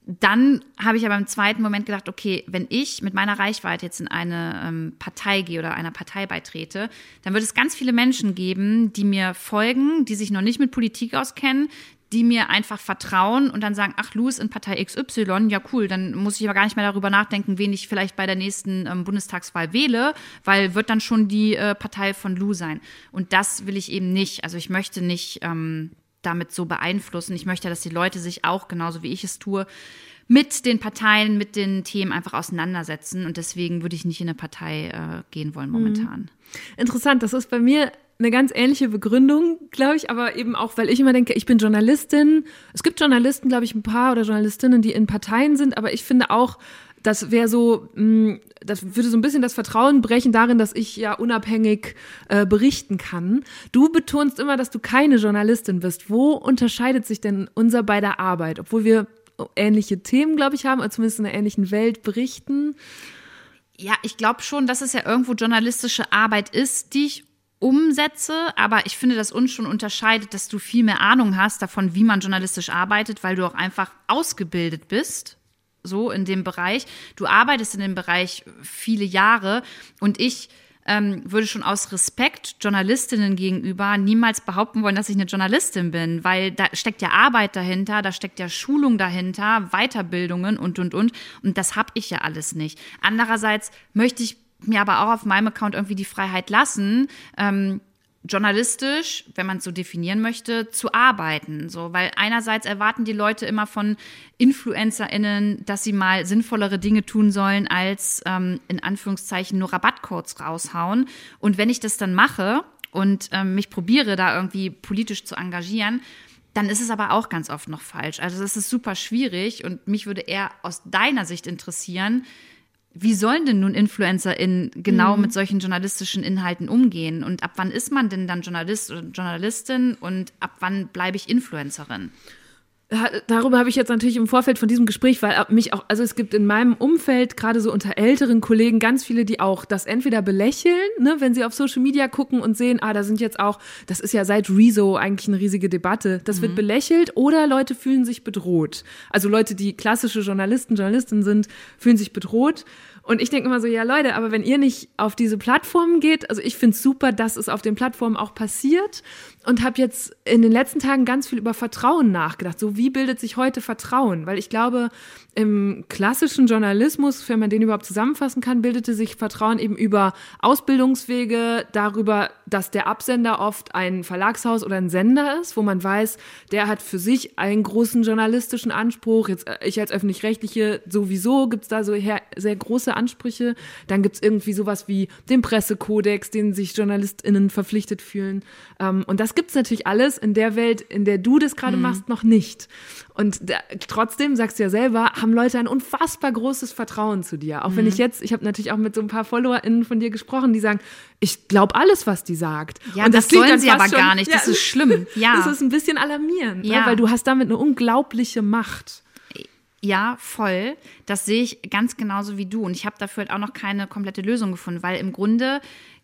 Dann habe ich aber im zweiten Moment gedacht, okay, wenn ich mit meiner Reichweite jetzt in eine ähm, Partei gehe oder einer Partei beitrete, dann wird es ganz viele Menschen geben, die mir folgen, die sich noch nicht mit Politik auskennen, die mir einfach vertrauen und dann sagen, ach, Lou ist in Partei XY, ja cool, dann muss ich aber gar nicht mehr darüber nachdenken, wen ich vielleicht bei der nächsten ähm, Bundestagswahl wähle, weil wird dann schon die äh, Partei von Lou sein. Und das will ich eben nicht. Also ich möchte nicht ähm, damit so beeinflussen. Ich möchte, dass die Leute sich auch, genauso wie ich es tue, mit den Parteien, mit den Themen einfach auseinandersetzen. Und deswegen würde ich nicht in eine Partei äh, gehen wollen momentan. Interessant, das ist bei mir eine ganz ähnliche Begründung, glaube ich, aber eben auch, weil ich immer denke, ich bin Journalistin. Es gibt Journalisten, glaube ich, ein paar oder Journalistinnen, die in Parteien sind, aber ich finde auch, das wäre so, mh, das würde so ein bisschen das Vertrauen brechen darin, dass ich ja unabhängig äh, berichten kann. Du betonst immer, dass du keine Journalistin bist. Wo unterscheidet sich denn unser beider Arbeit, obwohl wir ähnliche Themen, glaube ich, haben, oder zumindest in einer ähnlichen Welt berichten? Ja, ich glaube schon, dass es ja irgendwo journalistische Arbeit ist, die ich umsetze, aber ich finde, dass uns schon unterscheidet, dass du viel mehr Ahnung hast davon, wie man journalistisch arbeitet, weil du auch einfach ausgebildet bist, so in dem Bereich. Du arbeitest in dem Bereich viele Jahre und ich ähm, würde schon aus Respekt Journalistinnen gegenüber niemals behaupten wollen, dass ich eine Journalistin bin, weil da steckt ja Arbeit dahinter, da steckt ja Schulung dahinter, Weiterbildungen und, und, und. Und das habe ich ja alles nicht. Andererseits möchte ich mir aber auch auf meinem Account irgendwie die Freiheit lassen, ähm, journalistisch, wenn man es so definieren möchte, zu arbeiten. So, weil einerseits erwarten die Leute immer von InfluencerInnen, dass sie mal sinnvollere Dinge tun sollen, als ähm, in Anführungszeichen nur Rabattcodes raushauen. Und wenn ich das dann mache und ähm, mich probiere, da irgendwie politisch zu engagieren, dann ist es aber auch ganz oft noch falsch. Also das ist super schwierig und mich würde eher aus deiner Sicht interessieren, wie sollen denn nun InfluencerInnen genau mit solchen journalistischen Inhalten umgehen? Und ab wann ist man denn dann Journalist oder Journalistin und ab wann bleibe ich Influencerin? Darüber habe ich jetzt natürlich im Vorfeld von diesem Gespräch, weil mich auch, also es gibt in meinem Umfeld, gerade so unter älteren Kollegen, ganz viele, die auch das entweder belächeln, ne, wenn sie auf Social Media gucken und sehen, ah, da sind jetzt auch, das ist ja seit Rezo eigentlich eine riesige Debatte, das wird belächelt oder Leute fühlen sich bedroht. Also Leute, die klassische Journalisten, Journalistinnen sind, fühlen sich bedroht. Und ich denke immer so, ja Leute, aber wenn ihr nicht auf diese Plattformen geht, also ich finde es super, dass es auf den Plattformen auch passiert und habe jetzt in den letzten Tagen ganz viel über Vertrauen nachgedacht. So, wie bildet sich heute Vertrauen? Weil ich glaube, im klassischen Journalismus, wenn man den überhaupt zusammenfassen kann, bildete sich Vertrauen eben über Ausbildungswege, darüber, dass der Absender oft ein Verlagshaus oder ein Sender ist, wo man weiß, der hat für sich einen großen journalistischen Anspruch. Jetzt äh, ich als öffentlich-rechtliche sowieso gibt's da so sehr große Ansprüche. Dann gibt's irgendwie sowas wie den Pressekodex, den sich JournalistInnen verpflichtet fühlen. Ähm, und das gibt's natürlich alles in der Welt, in der du das gerade machst, noch nicht. Und da, trotzdem, sagst du ja selber, haben Leute ein unfassbar großes Vertrauen zu dir. Auch wenn ich jetzt, ich habe natürlich auch mit so ein paar FollowerInnen von dir gesprochen, die sagen, ich glaube alles, was die sagt. Ja, Und das klingt sollen sie aber schon- gar nicht. Das ist schlimm. Ja. Das ist ein bisschen alarmierend, Ja. ne? weil du hast damit eine unglaubliche Macht. Ja, voll. Das sehe ich ganz genauso wie du. Und ich habe dafür halt auch noch keine komplette Lösung gefunden, weil im Grunde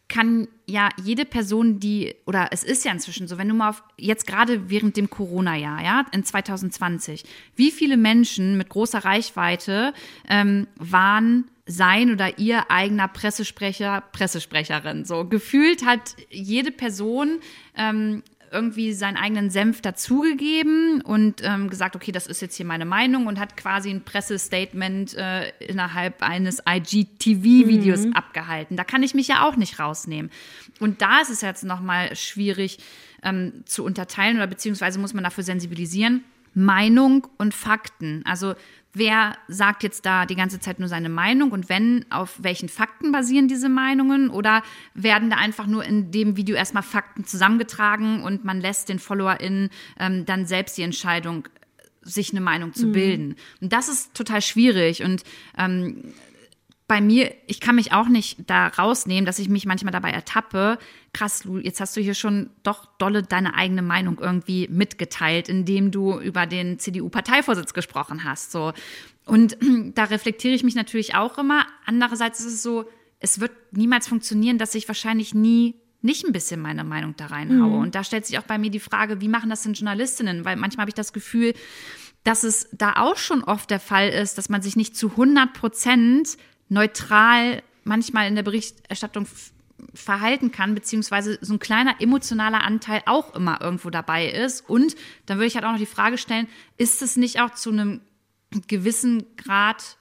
kann ja jede Person, die, oder es ist ja inzwischen so, wenn du mal auf, jetzt gerade während dem Corona-Jahr, ja, in 2020, wie viele Menschen mit großer Reichweite ähm, waren sein oder ihr eigener Pressesprecher, Pressesprecherin. So gefühlt hat jede Person ähm, irgendwie seinen eigenen Senf dazugegeben und ähm, gesagt, okay, das ist jetzt hier meine Meinung und hat quasi ein Pressestatement äh, innerhalb eines IGTV-Videos mhm. abgehalten. Da kann ich mich ja auch nicht rausnehmen. Und da ist es jetzt nochmal schwierig ähm, zu unterteilen oder beziehungsweise muss man dafür sensibilisieren. Meinung und Fakten. Also wer sagt jetzt da die ganze Zeit nur seine Meinung und wenn, auf welchen Fakten basieren diese Meinungen oder werden da einfach nur in dem Video erstmal Fakten zusammengetragen und man lässt den FollowerInnen ähm, dann selbst die Entscheidung, sich eine Meinung zu mhm. bilden. Und das ist total schwierig und ähm, bei mir, ich kann mich auch nicht da rausnehmen, dass ich mich manchmal dabei ertappe. Krass, Lu, jetzt hast du hier schon doch dolle deine eigene Meinung irgendwie mitgeteilt, indem du über den CDU-Parteivorsitz gesprochen hast. So. Und da reflektiere ich mich natürlich auch immer. Andererseits ist es so, es wird niemals funktionieren, dass ich wahrscheinlich nie nicht ein bisschen meine Meinung da reinhaue. Mhm. Und da stellt sich auch bei mir die Frage, wie machen das denn Journalistinnen? Weil manchmal habe ich das Gefühl, dass es da auch schon oft der Fall ist, dass man sich nicht zu 100 Prozent neutral manchmal in der Berichterstattung verhalten kann, beziehungsweise so ein kleiner emotionaler Anteil auch immer irgendwo dabei ist. Und dann würde ich halt auch noch die Frage stellen, ist es nicht auch zu einem gewissen Grad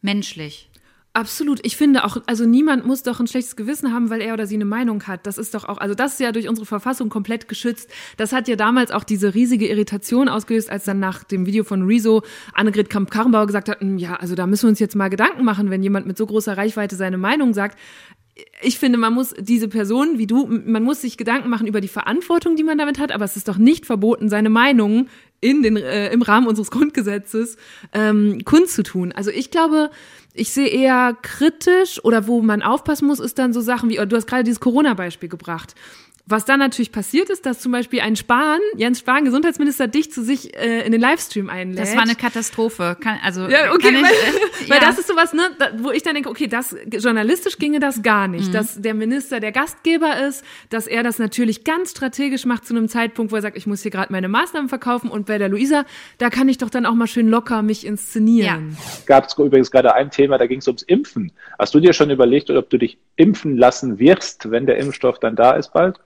menschlich? Absolut. Ich finde auch, also niemand muss doch ein schlechtes Gewissen haben, weil er oder sie eine Meinung hat. Das ist doch auch, also das ist ja durch unsere Verfassung komplett geschützt. Das hat ja damals auch diese riesige Irritation ausgelöst, als dann nach dem Video von Rezo Annegret Kamp-Karrenbauer gesagt hat, hm, ja, also da müssen wir uns jetzt mal Gedanken machen, wenn jemand mit so großer Reichweite seine Meinung sagt ich finde, man muss diese Person wie du, man muss sich Gedanken machen über die Verantwortung, die man damit hat, aber es ist doch nicht verboten, seine Meinung in den, äh, im Rahmen unseres Grundgesetzes ähm, kundzutun. Also ich glaube, ich sehe eher kritisch oder wo man aufpassen muss, ist dann so Sachen wie, du hast gerade dieses Corona-Beispiel gebracht. Was dann natürlich passiert ist, dass zum Beispiel ein Spahn, Jens Spahn, Gesundheitsminister, dich zu sich äh, in den Livestream einlädt. Das war eine Katastrophe. Kann, also, ja, okay, ich, weil, äh, weil das ist sowas, ne, wo ich dann denke, okay, das journalistisch ginge das gar nicht, mhm. dass der Minister der Gastgeber ist, dass er das natürlich ganz strategisch macht zu einem Zeitpunkt, wo er sagt, ich muss hier gerade meine Maßnahmen verkaufen und bei der Luisa, da kann ich doch dann auch mal schön locker mich inszenieren. Ja. Gab es übrigens gerade ein Thema, da ging es ums Impfen. Hast du dir schon überlegt, ob du dich impfen lassen wirst, wenn der Impfstoff dann da ist bald?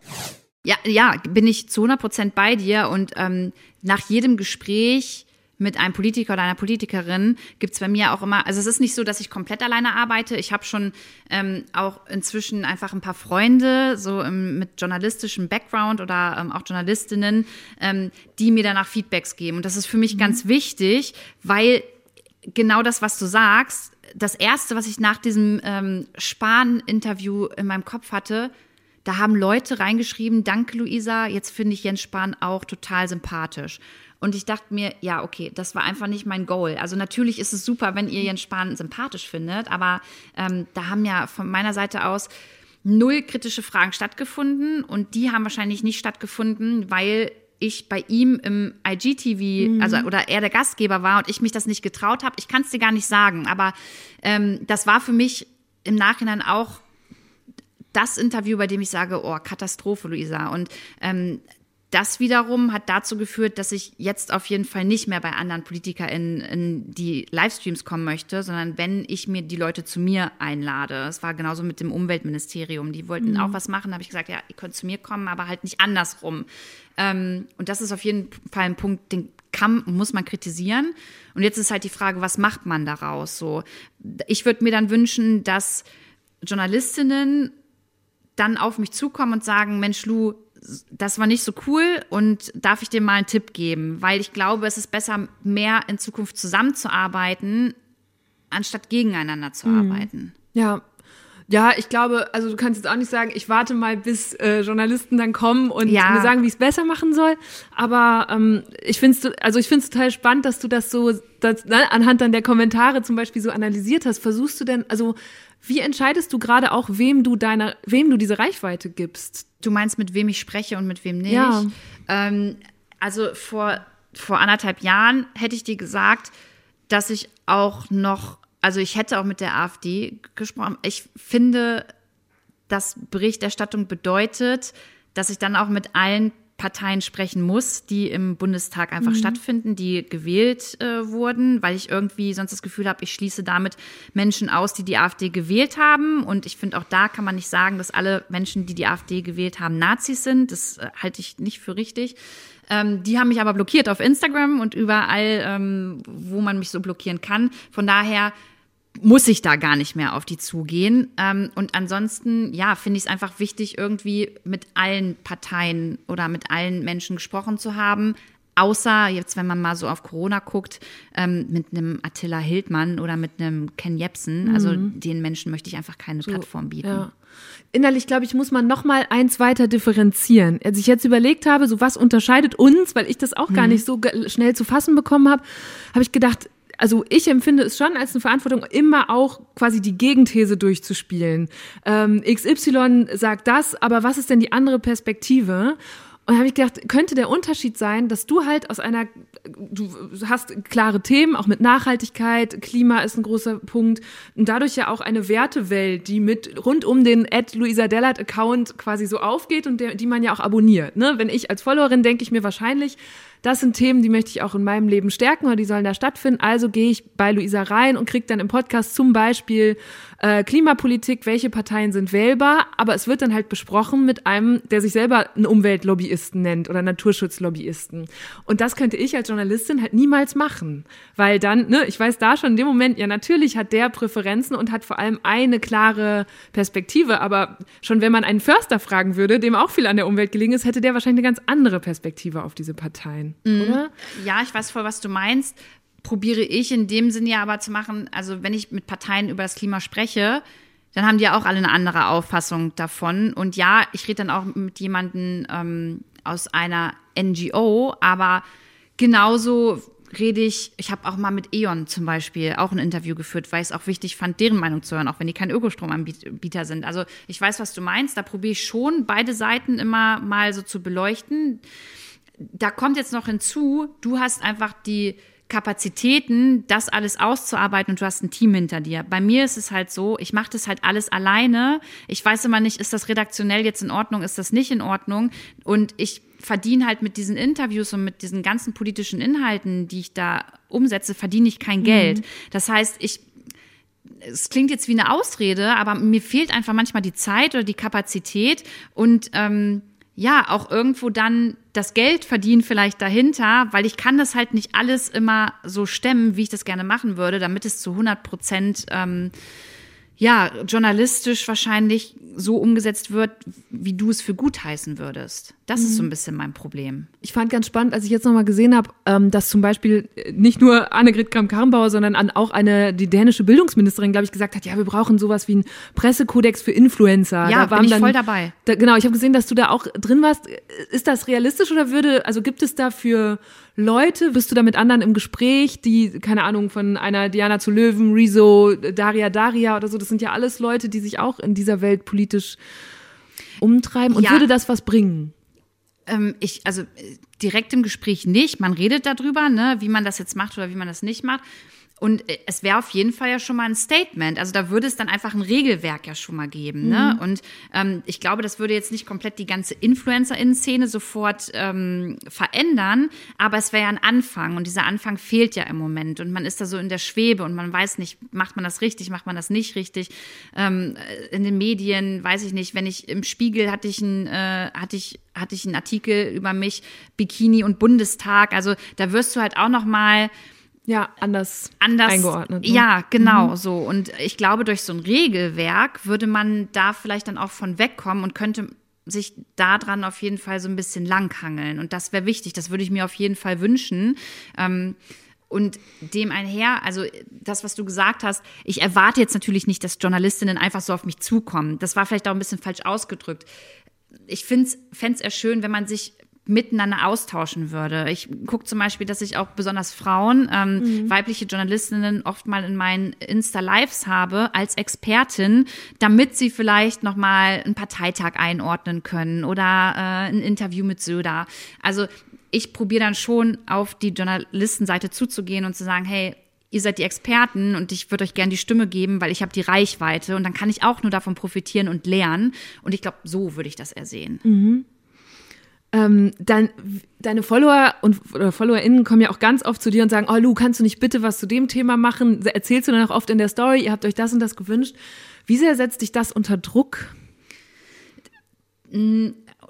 Ja, ja, bin ich zu 100 Prozent bei dir und ähm, nach jedem Gespräch mit einem Politiker oder einer Politikerin gibt's bei mir auch immer, also es ist nicht so, dass ich komplett alleine arbeite. Ich habe schon ähm, auch inzwischen einfach ein paar Freunde, so im, mit journalistischem Background oder ähm, auch Journalistinnen, ähm, die mir danach Feedbacks geben. Und das ist für mich mhm. ganz wichtig, weil genau das, was du sagst, das Erste, was ich nach diesem ähm, Spahn-Interview in meinem Kopf hatte, da haben Leute reingeschrieben, danke Luisa, jetzt finde ich Jens Spahn auch total sympathisch. Und ich dachte mir, ja, okay, das war einfach nicht mein Goal. Also natürlich ist es super, wenn ihr Jens Spahn sympathisch findet, aber ähm, da haben ja von meiner Seite aus null kritische Fragen stattgefunden und die haben wahrscheinlich nicht stattgefunden, weil ich bei ihm im IGTV, mhm. also oder er der Gastgeber war und ich mich das nicht getraut habe. Ich kann es dir gar nicht sagen, aber ähm, das war für mich im Nachhinein auch das Interview, bei dem ich sage, oh, Katastrophe, Luisa. Und ähm, das wiederum hat dazu geführt, dass ich jetzt auf jeden Fall nicht mehr bei anderen PolitikerInnen in die Livestreams kommen möchte, sondern wenn ich mir die Leute zu mir einlade. Es war genauso mit dem Umweltministerium. Die wollten mhm. auch was machen, da habe ich gesagt, ja, ihr könnt zu mir kommen, aber halt nicht andersrum. Ähm, und das ist auf jeden Fall ein Punkt, den kann, muss man kritisieren. Und jetzt ist halt die Frage, was macht man daraus? So, ich würde mir dann wünschen, dass Journalistinnen dann auf mich zukommen und sagen, Mensch, Lu, das war nicht so cool und darf ich dir mal einen Tipp geben? Weil ich glaube, es ist besser, mehr in Zukunft zusammenzuarbeiten, anstatt gegeneinander zu mhm. arbeiten. Ja. Ja, ich glaube, also du kannst jetzt auch nicht sagen, ich warte mal, bis äh, Journalisten dann kommen und ja. mir sagen, wie ich es besser machen soll. Aber ähm, ich finde es also ich finde es total spannend, dass du das so das, ne, anhand dann der Kommentare zum Beispiel so analysiert hast. Versuchst du denn, also wie entscheidest du gerade auch, wem du deine, wem du diese Reichweite gibst? Du meinst, mit wem ich spreche und mit wem nicht? Ja. Ähm, also vor, vor anderthalb Jahren hätte ich dir gesagt, dass ich auch noch, also ich hätte auch mit der AfD gesprochen. Ich finde, dass Berichterstattung bedeutet, dass ich dann auch mit allen Parteien sprechen muss, die im Bundestag einfach mhm. stattfinden, die gewählt äh, wurden, weil ich irgendwie sonst das Gefühl habe, ich schließe damit Menschen aus, die die AfD gewählt haben. Und ich finde, auch da kann man nicht sagen, dass alle Menschen, die die AfD gewählt haben, Nazis sind. Das äh, halte ich nicht für richtig. Ähm, die haben mich aber blockiert auf Instagram und überall, ähm, wo man mich so blockieren kann. Von daher muss ich da gar nicht mehr auf die zugehen. Ähm, und ansonsten, ja, finde ich es einfach wichtig, irgendwie mit allen Parteien oder mit allen Menschen gesprochen zu haben. Außer jetzt, wenn man mal so auf Corona guckt, ähm, mit einem Attila Hildmann oder mit einem Ken Jebsen. Also mhm. den Menschen möchte ich einfach keine so, Plattform bieten. Ja. Innerlich, glaube ich, muss man noch mal eins weiter differenzieren. Als ich jetzt überlegt habe, so was unterscheidet uns, weil ich das auch mhm. gar nicht so schnell zu fassen bekommen habe, habe ich gedacht, also ich empfinde es schon als eine Verantwortung, immer auch quasi die Gegenthese durchzuspielen. Ähm, XY sagt das, aber was ist denn die andere Perspektive? Und da habe ich gedacht, könnte der Unterschied sein, dass du halt aus einer, du hast klare Themen, auch mit Nachhaltigkeit, Klima ist ein großer Punkt und dadurch ja auch eine Wertewelt, die mit rund um den Ed Luisa Dellert Account quasi so aufgeht und der, die man ja auch abonniert. Ne? Wenn ich als Followerin denke ich mir wahrscheinlich, das sind Themen, die möchte ich auch in meinem Leben stärken oder die sollen da stattfinden. Also gehe ich bei Luisa rein und kriege dann im Podcast zum Beispiel äh, Klimapolitik, welche Parteien sind wählbar, aber es wird dann halt besprochen mit einem, der sich selber einen Umweltlobbyisten nennt oder Naturschutzlobbyisten. Und das könnte ich als Journalistin halt niemals machen, weil dann, ne, ich weiß da schon in dem Moment, ja, natürlich hat der Präferenzen und hat vor allem eine klare Perspektive, aber schon wenn man einen Förster fragen würde, dem auch viel an der Umwelt gelegen ist, hätte der wahrscheinlich eine ganz andere Perspektive auf diese Parteien mhm. oder? Ja, ich weiß voll, was du meinst. Probiere ich in dem Sinne ja aber zu machen, also wenn ich mit Parteien über das Klima spreche, dann haben die ja auch alle eine andere Auffassung davon. Und ja, ich rede dann auch mit jemandem ähm, aus einer NGO, aber genauso rede ich, ich habe auch mal mit E.ON zum Beispiel auch ein Interview geführt, weil ich es auch wichtig fand, deren Meinung zu hören, auch wenn die kein Ökostromanbieter sind. Also ich weiß, was du meinst, da probiere ich schon, beide Seiten immer mal so zu beleuchten da kommt jetzt noch hinzu, du hast einfach die Kapazitäten, das alles auszuarbeiten und du hast ein Team hinter dir. Bei mir ist es halt so, ich mache das halt alles alleine. Ich weiß immer nicht, ist das redaktionell jetzt in Ordnung, ist das nicht in Ordnung? Und ich verdiene halt mit diesen Interviews und mit diesen ganzen politischen Inhalten, die ich da umsetze, verdiene ich kein Geld. Mhm. Das heißt, ich es klingt jetzt wie eine Ausrede, aber mir fehlt einfach manchmal die Zeit oder die Kapazität und ähm, ja, auch irgendwo dann das Geld verdienen vielleicht dahinter, weil ich kann das halt nicht alles immer so stemmen, wie ich das gerne machen würde, damit es zu 100 Prozent ähm, ja, journalistisch wahrscheinlich so umgesetzt wird, wie du es für gut heißen würdest. Das mhm. ist so ein bisschen mein Problem. Ich fand ganz spannend, als ich jetzt nochmal gesehen habe, ähm, dass zum Beispiel nicht nur Annegret Kramp-Karrenbauer, sondern auch eine, die dänische Bildungsministerin, glaube ich, gesagt hat, ja, wir brauchen sowas wie einen Pressekodex für Influencer. Ja, da bin ich dann, voll dabei. Da, genau, ich habe gesehen, dass du da auch drin warst. Ist das realistisch oder würde, also gibt es dafür Leute? Bist du da mit anderen im Gespräch, die, keine Ahnung, von einer Diana zu Löwen, Rezo, Daria Daria oder so, das sind ja alles Leute, die sich auch in dieser Welt politisch umtreiben. Und ja. würde das was bringen? Ähm, ich, also direkt im Gespräch nicht. Man redet darüber, ne, wie man das jetzt macht oder wie man das nicht macht. Und äh, es wäre auf jeden Fall ja schon mal ein Statement. Also da würde es dann einfach ein Regelwerk ja schon mal geben. Ne? Mhm. Und ähm, ich glaube, das würde jetzt nicht komplett die ganze Influencer-Szene sofort ähm, verändern, aber es wäre ja ein Anfang. Und dieser Anfang fehlt ja im Moment. Und man ist da so in der Schwebe und man weiß nicht, macht man das richtig, macht man das nicht richtig. Ähm, in den Medien, weiß ich nicht, wenn ich im Spiegel hatte ich ein, äh, hatte ich hatte ich einen Artikel über mich, Bikini und Bundestag. Also da wirst du halt auch noch mal ja, anders, anders eingeordnet. Ne? Ja, genau mhm. so. Und ich glaube, durch so ein Regelwerk würde man da vielleicht dann auch von wegkommen und könnte sich daran auf jeden Fall so ein bisschen langhangeln. Und das wäre wichtig. Das würde ich mir auf jeden Fall wünschen. Ähm, und dem einher, also das, was du gesagt hast, ich erwarte jetzt natürlich nicht, dass Journalistinnen einfach so auf mich zukommen. Das war vielleicht auch ein bisschen falsch ausgedrückt. Ich fände es eher schön, wenn man sich miteinander austauschen würde. Ich gucke zum Beispiel, dass ich auch besonders Frauen, ähm, mhm. weibliche Journalistinnen oft mal in meinen Insta-Lives habe als Expertin, damit sie vielleicht noch mal einen Parteitag einordnen können oder äh, ein Interview mit Söder. Also ich probiere dann schon auf die Journalistenseite zuzugehen und zu sagen, hey, ihr seid die Experten und ich würde euch gerne die Stimme geben, weil ich habe die Reichweite und dann kann ich auch nur davon profitieren und lernen. Und ich glaube, so würde ich das ersehen. Ähm, dann, deine Follower und oder FollowerInnen kommen ja auch ganz oft zu dir und sagen, oh Lu, kannst du nicht bitte was zu dem Thema machen? Erzählst du dann auch oft in der Story, ihr habt euch das und das gewünscht. Wie sehr setzt dich das unter Druck?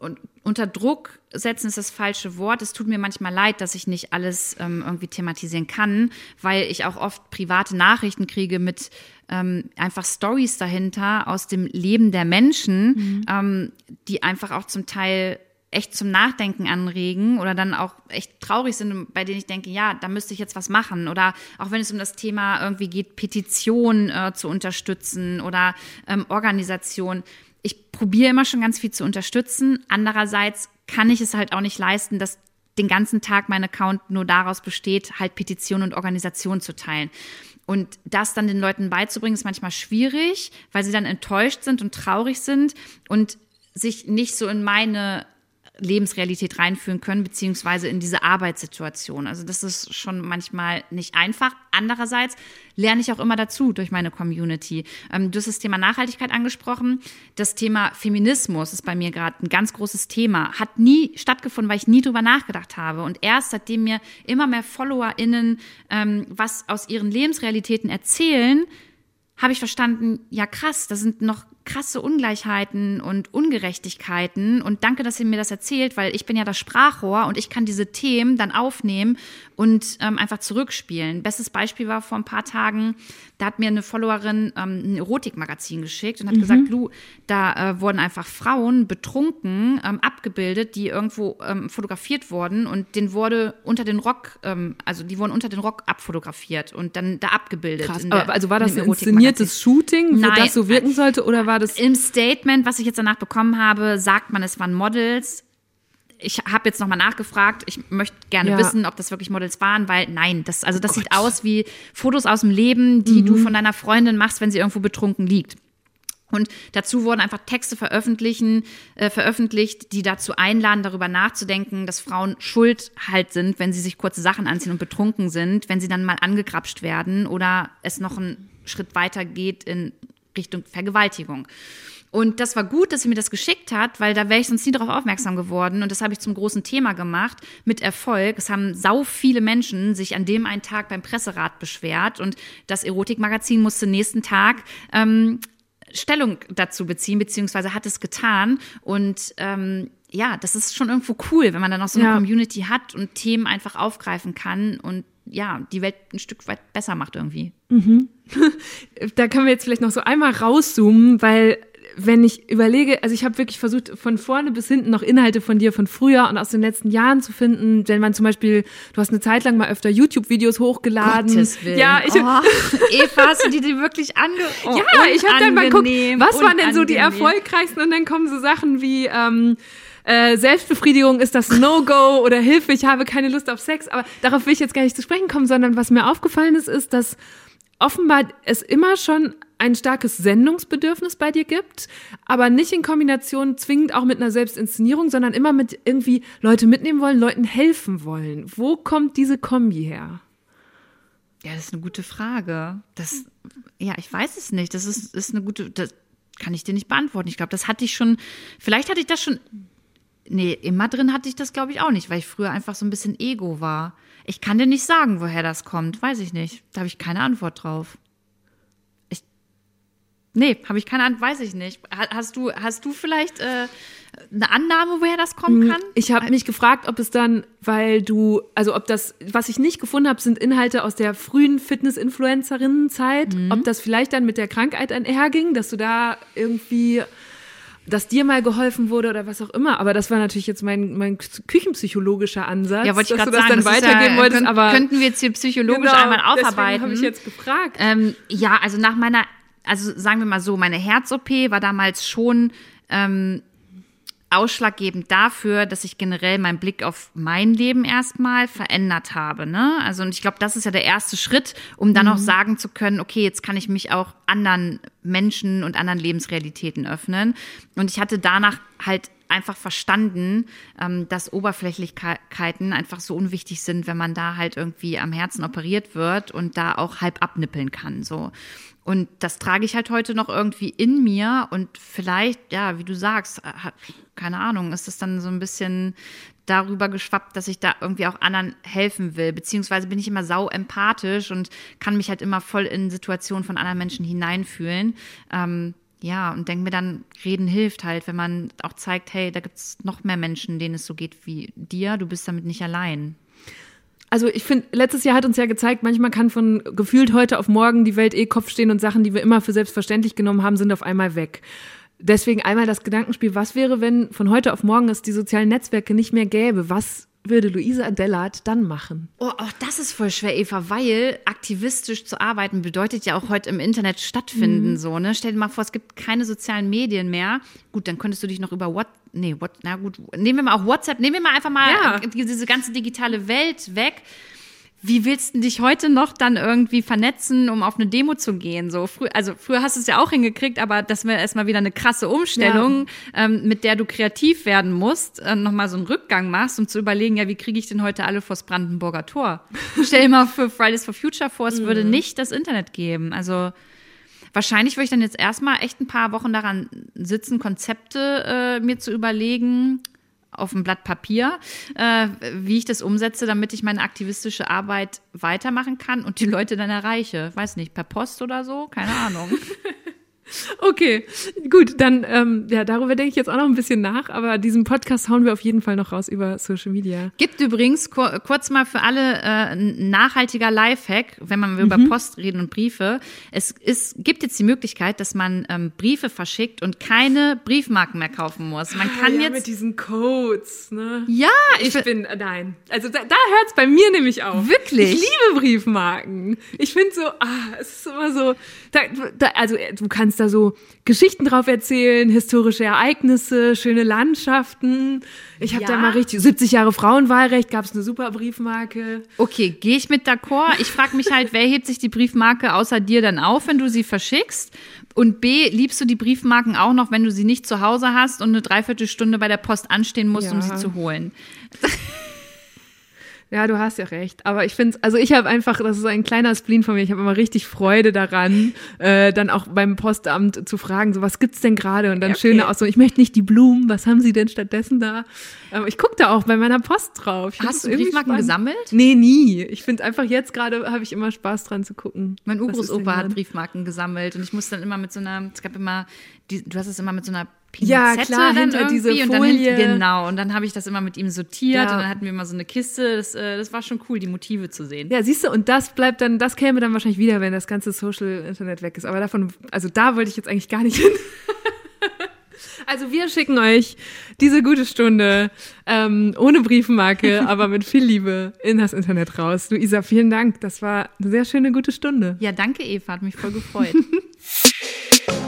und unter Druck setzen ist das falsche Wort. Es tut mir manchmal leid, dass ich nicht alles ähm, irgendwie thematisieren kann, weil ich auch oft private Nachrichten kriege mit ähm, einfach Stories dahinter aus dem Leben der Menschen, ähm, die einfach auch zum Teil echt zum Nachdenken anregen oder dann auch echt traurig sind, bei denen ich denke, ja, da müsste ich jetzt was machen. Oder auch wenn es um das Thema irgendwie geht, Petition äh, zu unterstützen oder ähm, Organisation. Ich probiere immer schon ganz viel zu unterstützen. Andererseits kann ich es halt auch nicht leisten, dass den ganzen Tag mein Account nur daraus besteht, halt Petitionen und Organisationen zu teilen. Und das dann den Leuten beizubringen, ist manchmal schwierig, weil sie dann enttäuscht sind und traurig sind und sich nicht so in meine Lebensrealität reinführen können, beziehungsweise in diese Arbeitssituation. Also das ist schon manchmal nicht einfach. Andererseits lerne ich auch immer dazu durch meine Community. Ähm, du hast das Thema Nachhaltigkeit angesprochen. Das Thema Feminismus ist bei mir gerade ein ganz großes Thema. Hat nie stattgefunden, weil ich nie drüber nachgedacht habe. Und erst seitdem mir immer mehr FollowerInnen ähm, was aus ihren Lebensrealitäten erzählen, habe ich verstanden, ja krass, da sind noch krasse Ungleichheiten und Ungerechtigkeiten. Und danke, dass ihr mir das erzählt, weil ich bin ja das Sprachrohr und ich kann diese Themen dann aufnehmen und ähm, einfach zurückspielen. Bestes Beispiel war vor ein paar Tagen, da hat mir eine Followerin ähm, ein Erotikmagazin geschickt und hat gesagt, Lu, da äh, wurden einfach Frauen betrunken ähm, abgebildet, die irgendwo ähm, fotografiert wurden und den wurde unter den Rock, ähm, also die wurden unter den Rock abfotografiert und dann da abgebildet. Krass. der- also war das in ein inszeniertes Shooting, wo Nein. das so wirken sollte, oder war das Im Statement, was ich jetzt danach bekommen habe, sagt man, es waren Models. Ich habe jetzt nochmal nachgefragt. Ich möchte gerne Ja. wissen, ob das wirklich Models waren, weil nein, das, also das sieht aus wie Fotos aus dem Leben, die Mhm. du von deiner Freundin machst, wenn sie irgendwo betrunken liegt. Und dazu wurden einfach Texte veröffentlichen, äh, veröffentlicht, die dazu einladen, darüber nachzudenken, dass Frauen schuld halt sind, wenn sie sich kurze Sachen anziehen und betrunken sind, wenn sie dann mal angegrapscht werden oder es noch einen Schritt weiter geht in Richtung Vergewaltigung. Und das war gut, dass sie mir das geschickt hat, weil da wäre ich sonst nie darauf aufmerksam geworden. Und das habe ich zum großen Thema gemacht, mit Erfolg. Es haben sau viele Menschen sich an dem einen Tag beim Presserat beschwert. Und das Erotikmagazin musste nächsten Tag ähm, Stellung dazu beziehen, beziehungsweise hat es getan. Und ähm, ja, das ist schon irgendwo cool, wenn man dann auch so eine Ja. Community hat und Themen einfach aufgreifen kann und ja, die Welt ein Stück weit besser macht irgendwie. da können wir jetzt vielleicht noch so einmal rauszoomen, weil wenn ich überlege, also ich habe wirklich versucht, von vorne bis hinten noch Inhalte von dir von früher und aus den letzten Jahren zu finden. Wenn man zum Beispiel, du hast eine Zeit lang mal öfter YouTube-Videos hochgeladen. Gottes Willen. Ja, ich, oh, Eva, hast du die dir wirklich ange... Oh, ja, ich habe dann mal geguckt, was waren denn so die erfolgreichsten und dann kommen so Sachen wie ähm, äh, Selbstbefriedigung ist das No-Go oder Hilfe, ich habe keine Lust auf Sex. Aber darauf will ich jetzt gar nicht zu sprechen kommen, sondern was mir aufgefallen ist, ist, dass offenbar es immer schon ein starkes Sendungsbedürfnis bei dir gibt, aber nicht in Kombination zwingend auch mit einer Selbstinszenierung, sondern immer mit irgendwie Leute mitnehmen wollen, Leuten helfen wollen. Wo kommt diese Kombi her? Ja, das ist eine gute Frage. Das, ja, ich weiß es nicht. Das ist, ist eine gute, das kann ich dir nicht beantworten. Ich glaube, das hatte ich schon, vielleicht hatte ich das schon, nee, immer drin hatte ich das, glaube ich, auch nicht, weil ich früher einfach so ein bisschen Ego war. Ich kann dir nicht sagen, woher das kommt. Weiß ich nicht. Da habe ich keine Antwort drauf. Ich, nee, habe ich keine Antwort, weiß ich nicht. Ha- Hast du, hast du vielleicht äh, eine Annahme, woher das kommen kann? Ich habe mich gefragt, ob es dann, weil du, also ob das, was ich nicht gefunden habe, sind Inhalte aus der frühen Fitness-Influencerinnenzeit, ob das vielleicht dann mit der Krankheit einherging, dass du da irgendwie, dass dir mal geholfen wurde oder was auch immer. Aber das war natürlich jetzt mein, mein küchenpsychologischer Ansatz, Ja, wollte ich gerade sagen. dann das weitergeben ja, wolltest. könnt- aber könnten wir jetzt hier psychologisch genau, einmal aufarbeiten. habe ich jetzt gefragt. Ähm, ja, also nach meiner, also sagen wir mal so, meine Herz-OP war damals schon ähm, ausschlaggebend dafür, dass ich generell meinen Blick auf mein Leben erstmal verändert habe. Ne? Also und ich glaube, das ist ja der erste Schritt, um dann auch sagen zu können, okay, jetzt kann ich mich auch anderen Menschen und anderen Lebensrealitäten öffnen. Und ich hatte danach halt einfach verstanden, ähm, dass Oberflächlichkeiten einfach so unwichtig sind, wenn man da halt irgendwie am Herzen operiert wird und da auch halb abnippeln kann. So. Und das trage ich halt heute noch irgendwie in mir und vielleicht, ja, wie du sagst, hat, keine Ahnung, ist es dann so ein bisschen darüber geschwappt, dass ich da irgendwie auch anderen helfen will. Beziehungsweise bin ich immer sau empathisch und kann mich halt immer voll in Situationen von anderen Menschen hineinfühlen. Ähm, ja, und denke mir dann, reden hilft halt, wenn man auch zeigt, hey, da gibt es noch mehr Menschen, denen es so geht wie dir, du bist damit nicht allein. Also ich finde, letztes Jahr hat uns ja gezeigt, manchmal kann von gefühlt heute auf morgen die Welt eh Kopf stehen und Sachen, die wir immer für selbstverständlich genommen haben, sind auf einmal weg. Deswegen einmal das Gedankenspiel, was wäre, wenn von heute auf morgen es die sozialen Netzwerke nicht mehr gäbe? Was würde Luisa Dellert dann machen? Oh, auch das ist voll schwer, Eva, weil aktivistisch zu arbeiten bedeutet ja auch heute im Internet stattfinden, mhm. so, ne? Stell dir mal vor, es gibt keine sozialen Medien mehr. Gut, dann könntest du dich noch über WhatsApp, nee, what, na gut, nehmen wir mal auch WhatsApp, nehmen wir mal einfach mal ja. diese ganze digitale Welt weg wie willst du dich heute noch dann irgendwie vernetzen, um auf eine Demo zu gehen? So früh, also früher hast du es ja auch hingekriegt, aber das wäre erstmal wieder eine krasse Umstellung, ja. ähm, mit der du kreativ werden musst, äh, nochmal so einen Rückgang machst, um zu überlegen, ja, wie kriege ich denn heute alle vors Brandenburger Tor? Stell dir mal für Fridays for Future vor, es mhm. würde nicht das Internet geben. Also wahrscheinlich würde ich dann jetzt erstmal echt ein paar Wochen daran sitzen, Konzepte äh, mir zu überlegen, auf ein Blatt Papier, äh, wie ich das umsetze, damit ich meine aktivistische Arbeit weitermachen kann und die Leute dann erreiche. Weiß nicht, per Post oder so? Keine Ahnung. Okay, gut, dann ähm, ja, darüber denke ich jetzt auch noch ein bisschen nach, aber diesen Podcast hauen wir auf jeden Fall noch raus über Social Media. Gibt übrigens kur kurz mal für alle äh, nachhaltiger Lifehack, wenn man mhm. über Post reden und Briefe. Es ist, gibt jetzt die Möglichkeit, dass man ähm, Briefe verschickt und keine Briefmarken mehr kaufen muss. Man kann ah, ja, jetzt mit diesen Codes, ne? Ja, ich, ich bin äh, nein. Also da, da hört es bei mir nämlich auf. Wirklich? Ich liebe Briefmarken. Ich finde so, ah, es ist immer so, da, da, also äh, du kannst da so Geschichten drauf erzählen, historische Ereignisse, schöne Landschaften. Ich habe ja. da mal richtig 70 Jahre Frauenwahlrecht, gab es eine super Briefmarke. Okay, gehe ich mit d'accord. Ich frage mich halt, wer hebt sich die Briefmarke außer dir dann auf, wenn du sie verschickst? Und B, liebst du die Briefmarken auch noch, wenn du sie nicht zu Hause hast und eine Dreiviertelstunde bei der Post anstehen musst, ja. um sie zu holen? Ja, du hast ja recht. Aber ich finde also ich habe einfach, das ist ein kleiner Spleen von mir, ich habe immer richtig Freude daran, äh, dann auch beim Postamt zu fragen, so was gibt's denn gerade? Und dann okay. schöne Ausdruck, ich möchte nicht die Blumen, was haben sie denn stattdessen da? Aber ich gucke da auch bei meiner Post drauf. Ich hast du Briefmarken gesammelt? Nee, nie. Ich finde einfach jetzt gerade habe ich immer Spaß dran zu gucken. Mein Urgroßopa hat Briefmarken gesammelt und ich muss dann immer mit so einer, es gab immer, die, du hast es immer mit so einer Pinzette ja, klar, dann hinter diese Folie. Und dann, genau, und dann habe ich das immer mit ihm sortiert ja. und dann hatten wir immer so eine Kiste. Das, äh, das war schon cool, die Motive zu sehen. Ja, siehst du, und das bleibt dann, das käme dann wahrscheinlich wieder, wenn das ganze Social Internet weg ist. Aber davon, also da wollte ich jetzt eigentlich gar nicht hin. Also wir schicken euch diese gute Stunde ähm, ohne Briefmarke, aber mit viel Liebe in das Internet raus. Luisa, vielen Dank. Das war eine sehr schöne gute Stunde. Ja, danke Eva, hat mich voll gefreut.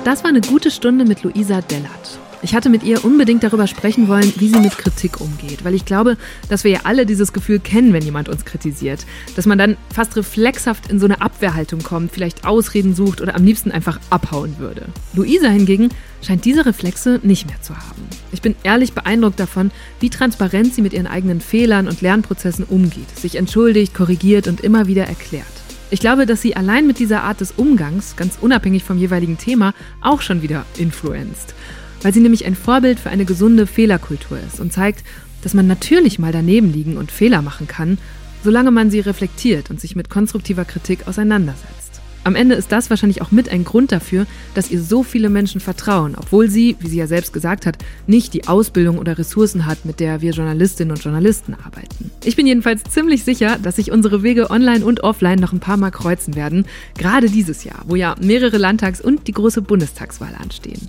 Das war eine gute Stunde mit Luisa Dellert. Ich hatte mit ihr unbedingt darüber sprechen wollen, wie sie mit Kritik umgeht, weil ich glaube, dass wir ja alle dieses Gefühl kennen, wenn jemand uns kritisiert, dass man dann fast reflexhaft in so eine Abwehrhaltung kommt, vielleicht Ausreden sucht oder am liebsten einfach abhauen würde. Luisa hingegen scheint diese Reflexe nicht mehr zu haben. Ich bin ehrlich beeindruckt davon, wie transparent sie mit ihren eigenen Fehlern und Lernprozessen umgeht, sich entschuldigt, korrigiert und immer wieder erklärt. Ich glaube, dass sie allein mit dieser Art des Umgangs, ganz unabhängig vom jeweiligen Thema, auch schon wieder influenzt. Weil sie nämlich ein Vorbild für eine gesunde Fehlerkultur ist und zeigt, dass man natürlich mal daneben liegen und Fehler machen kann, solange man sie reflektiert und sich mit konstruktiver Kritik auseinandersetzt. Am Ende ist das wahrscheinlich auch mit ein Grund dafür, dass ihr so viele Menschen vertrauen, obwohl sie, wie sie ja selbst gesagt hat, nicht die Ausbildung oder Ressourcen hat, mit der wir Journalistinnen und Journalisten arbeiten. Ich bin jedenfalls ziemlich sicher, dass sich unsere Wege online und offline noch ein paar Mal kreuzen werden, gerade dieses Jahr, wo ja mehrere Landtags- und die große Bundestagswahl anstehen.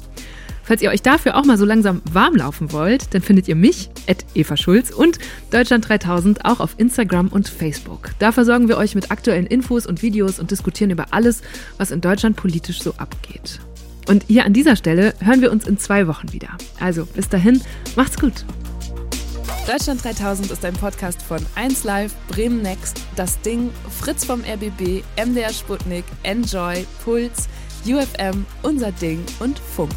Falls ihr euch dafür auch mal so langsam warm laufen wollt, dann findet ihr mich, Eva Schulz und Deutschland 3000 auch auf Instagram und Facebook. Da versorgen wir euch mit aktuellen Infos und Videos und diskutieren über alles, was in Deutschland politisch so abgeht. Und hier an dieser Stelle hören wir uns in zwei Wochen wieder. Also bis dahin, macht's gut. Deutschland 3000 ist ein Podcast von 1Live, Bremen Next, Das Ding, Fritz vom RBB, MDR Sputnik, Enjoy, Puls, UFM, Unser Ding und Funk.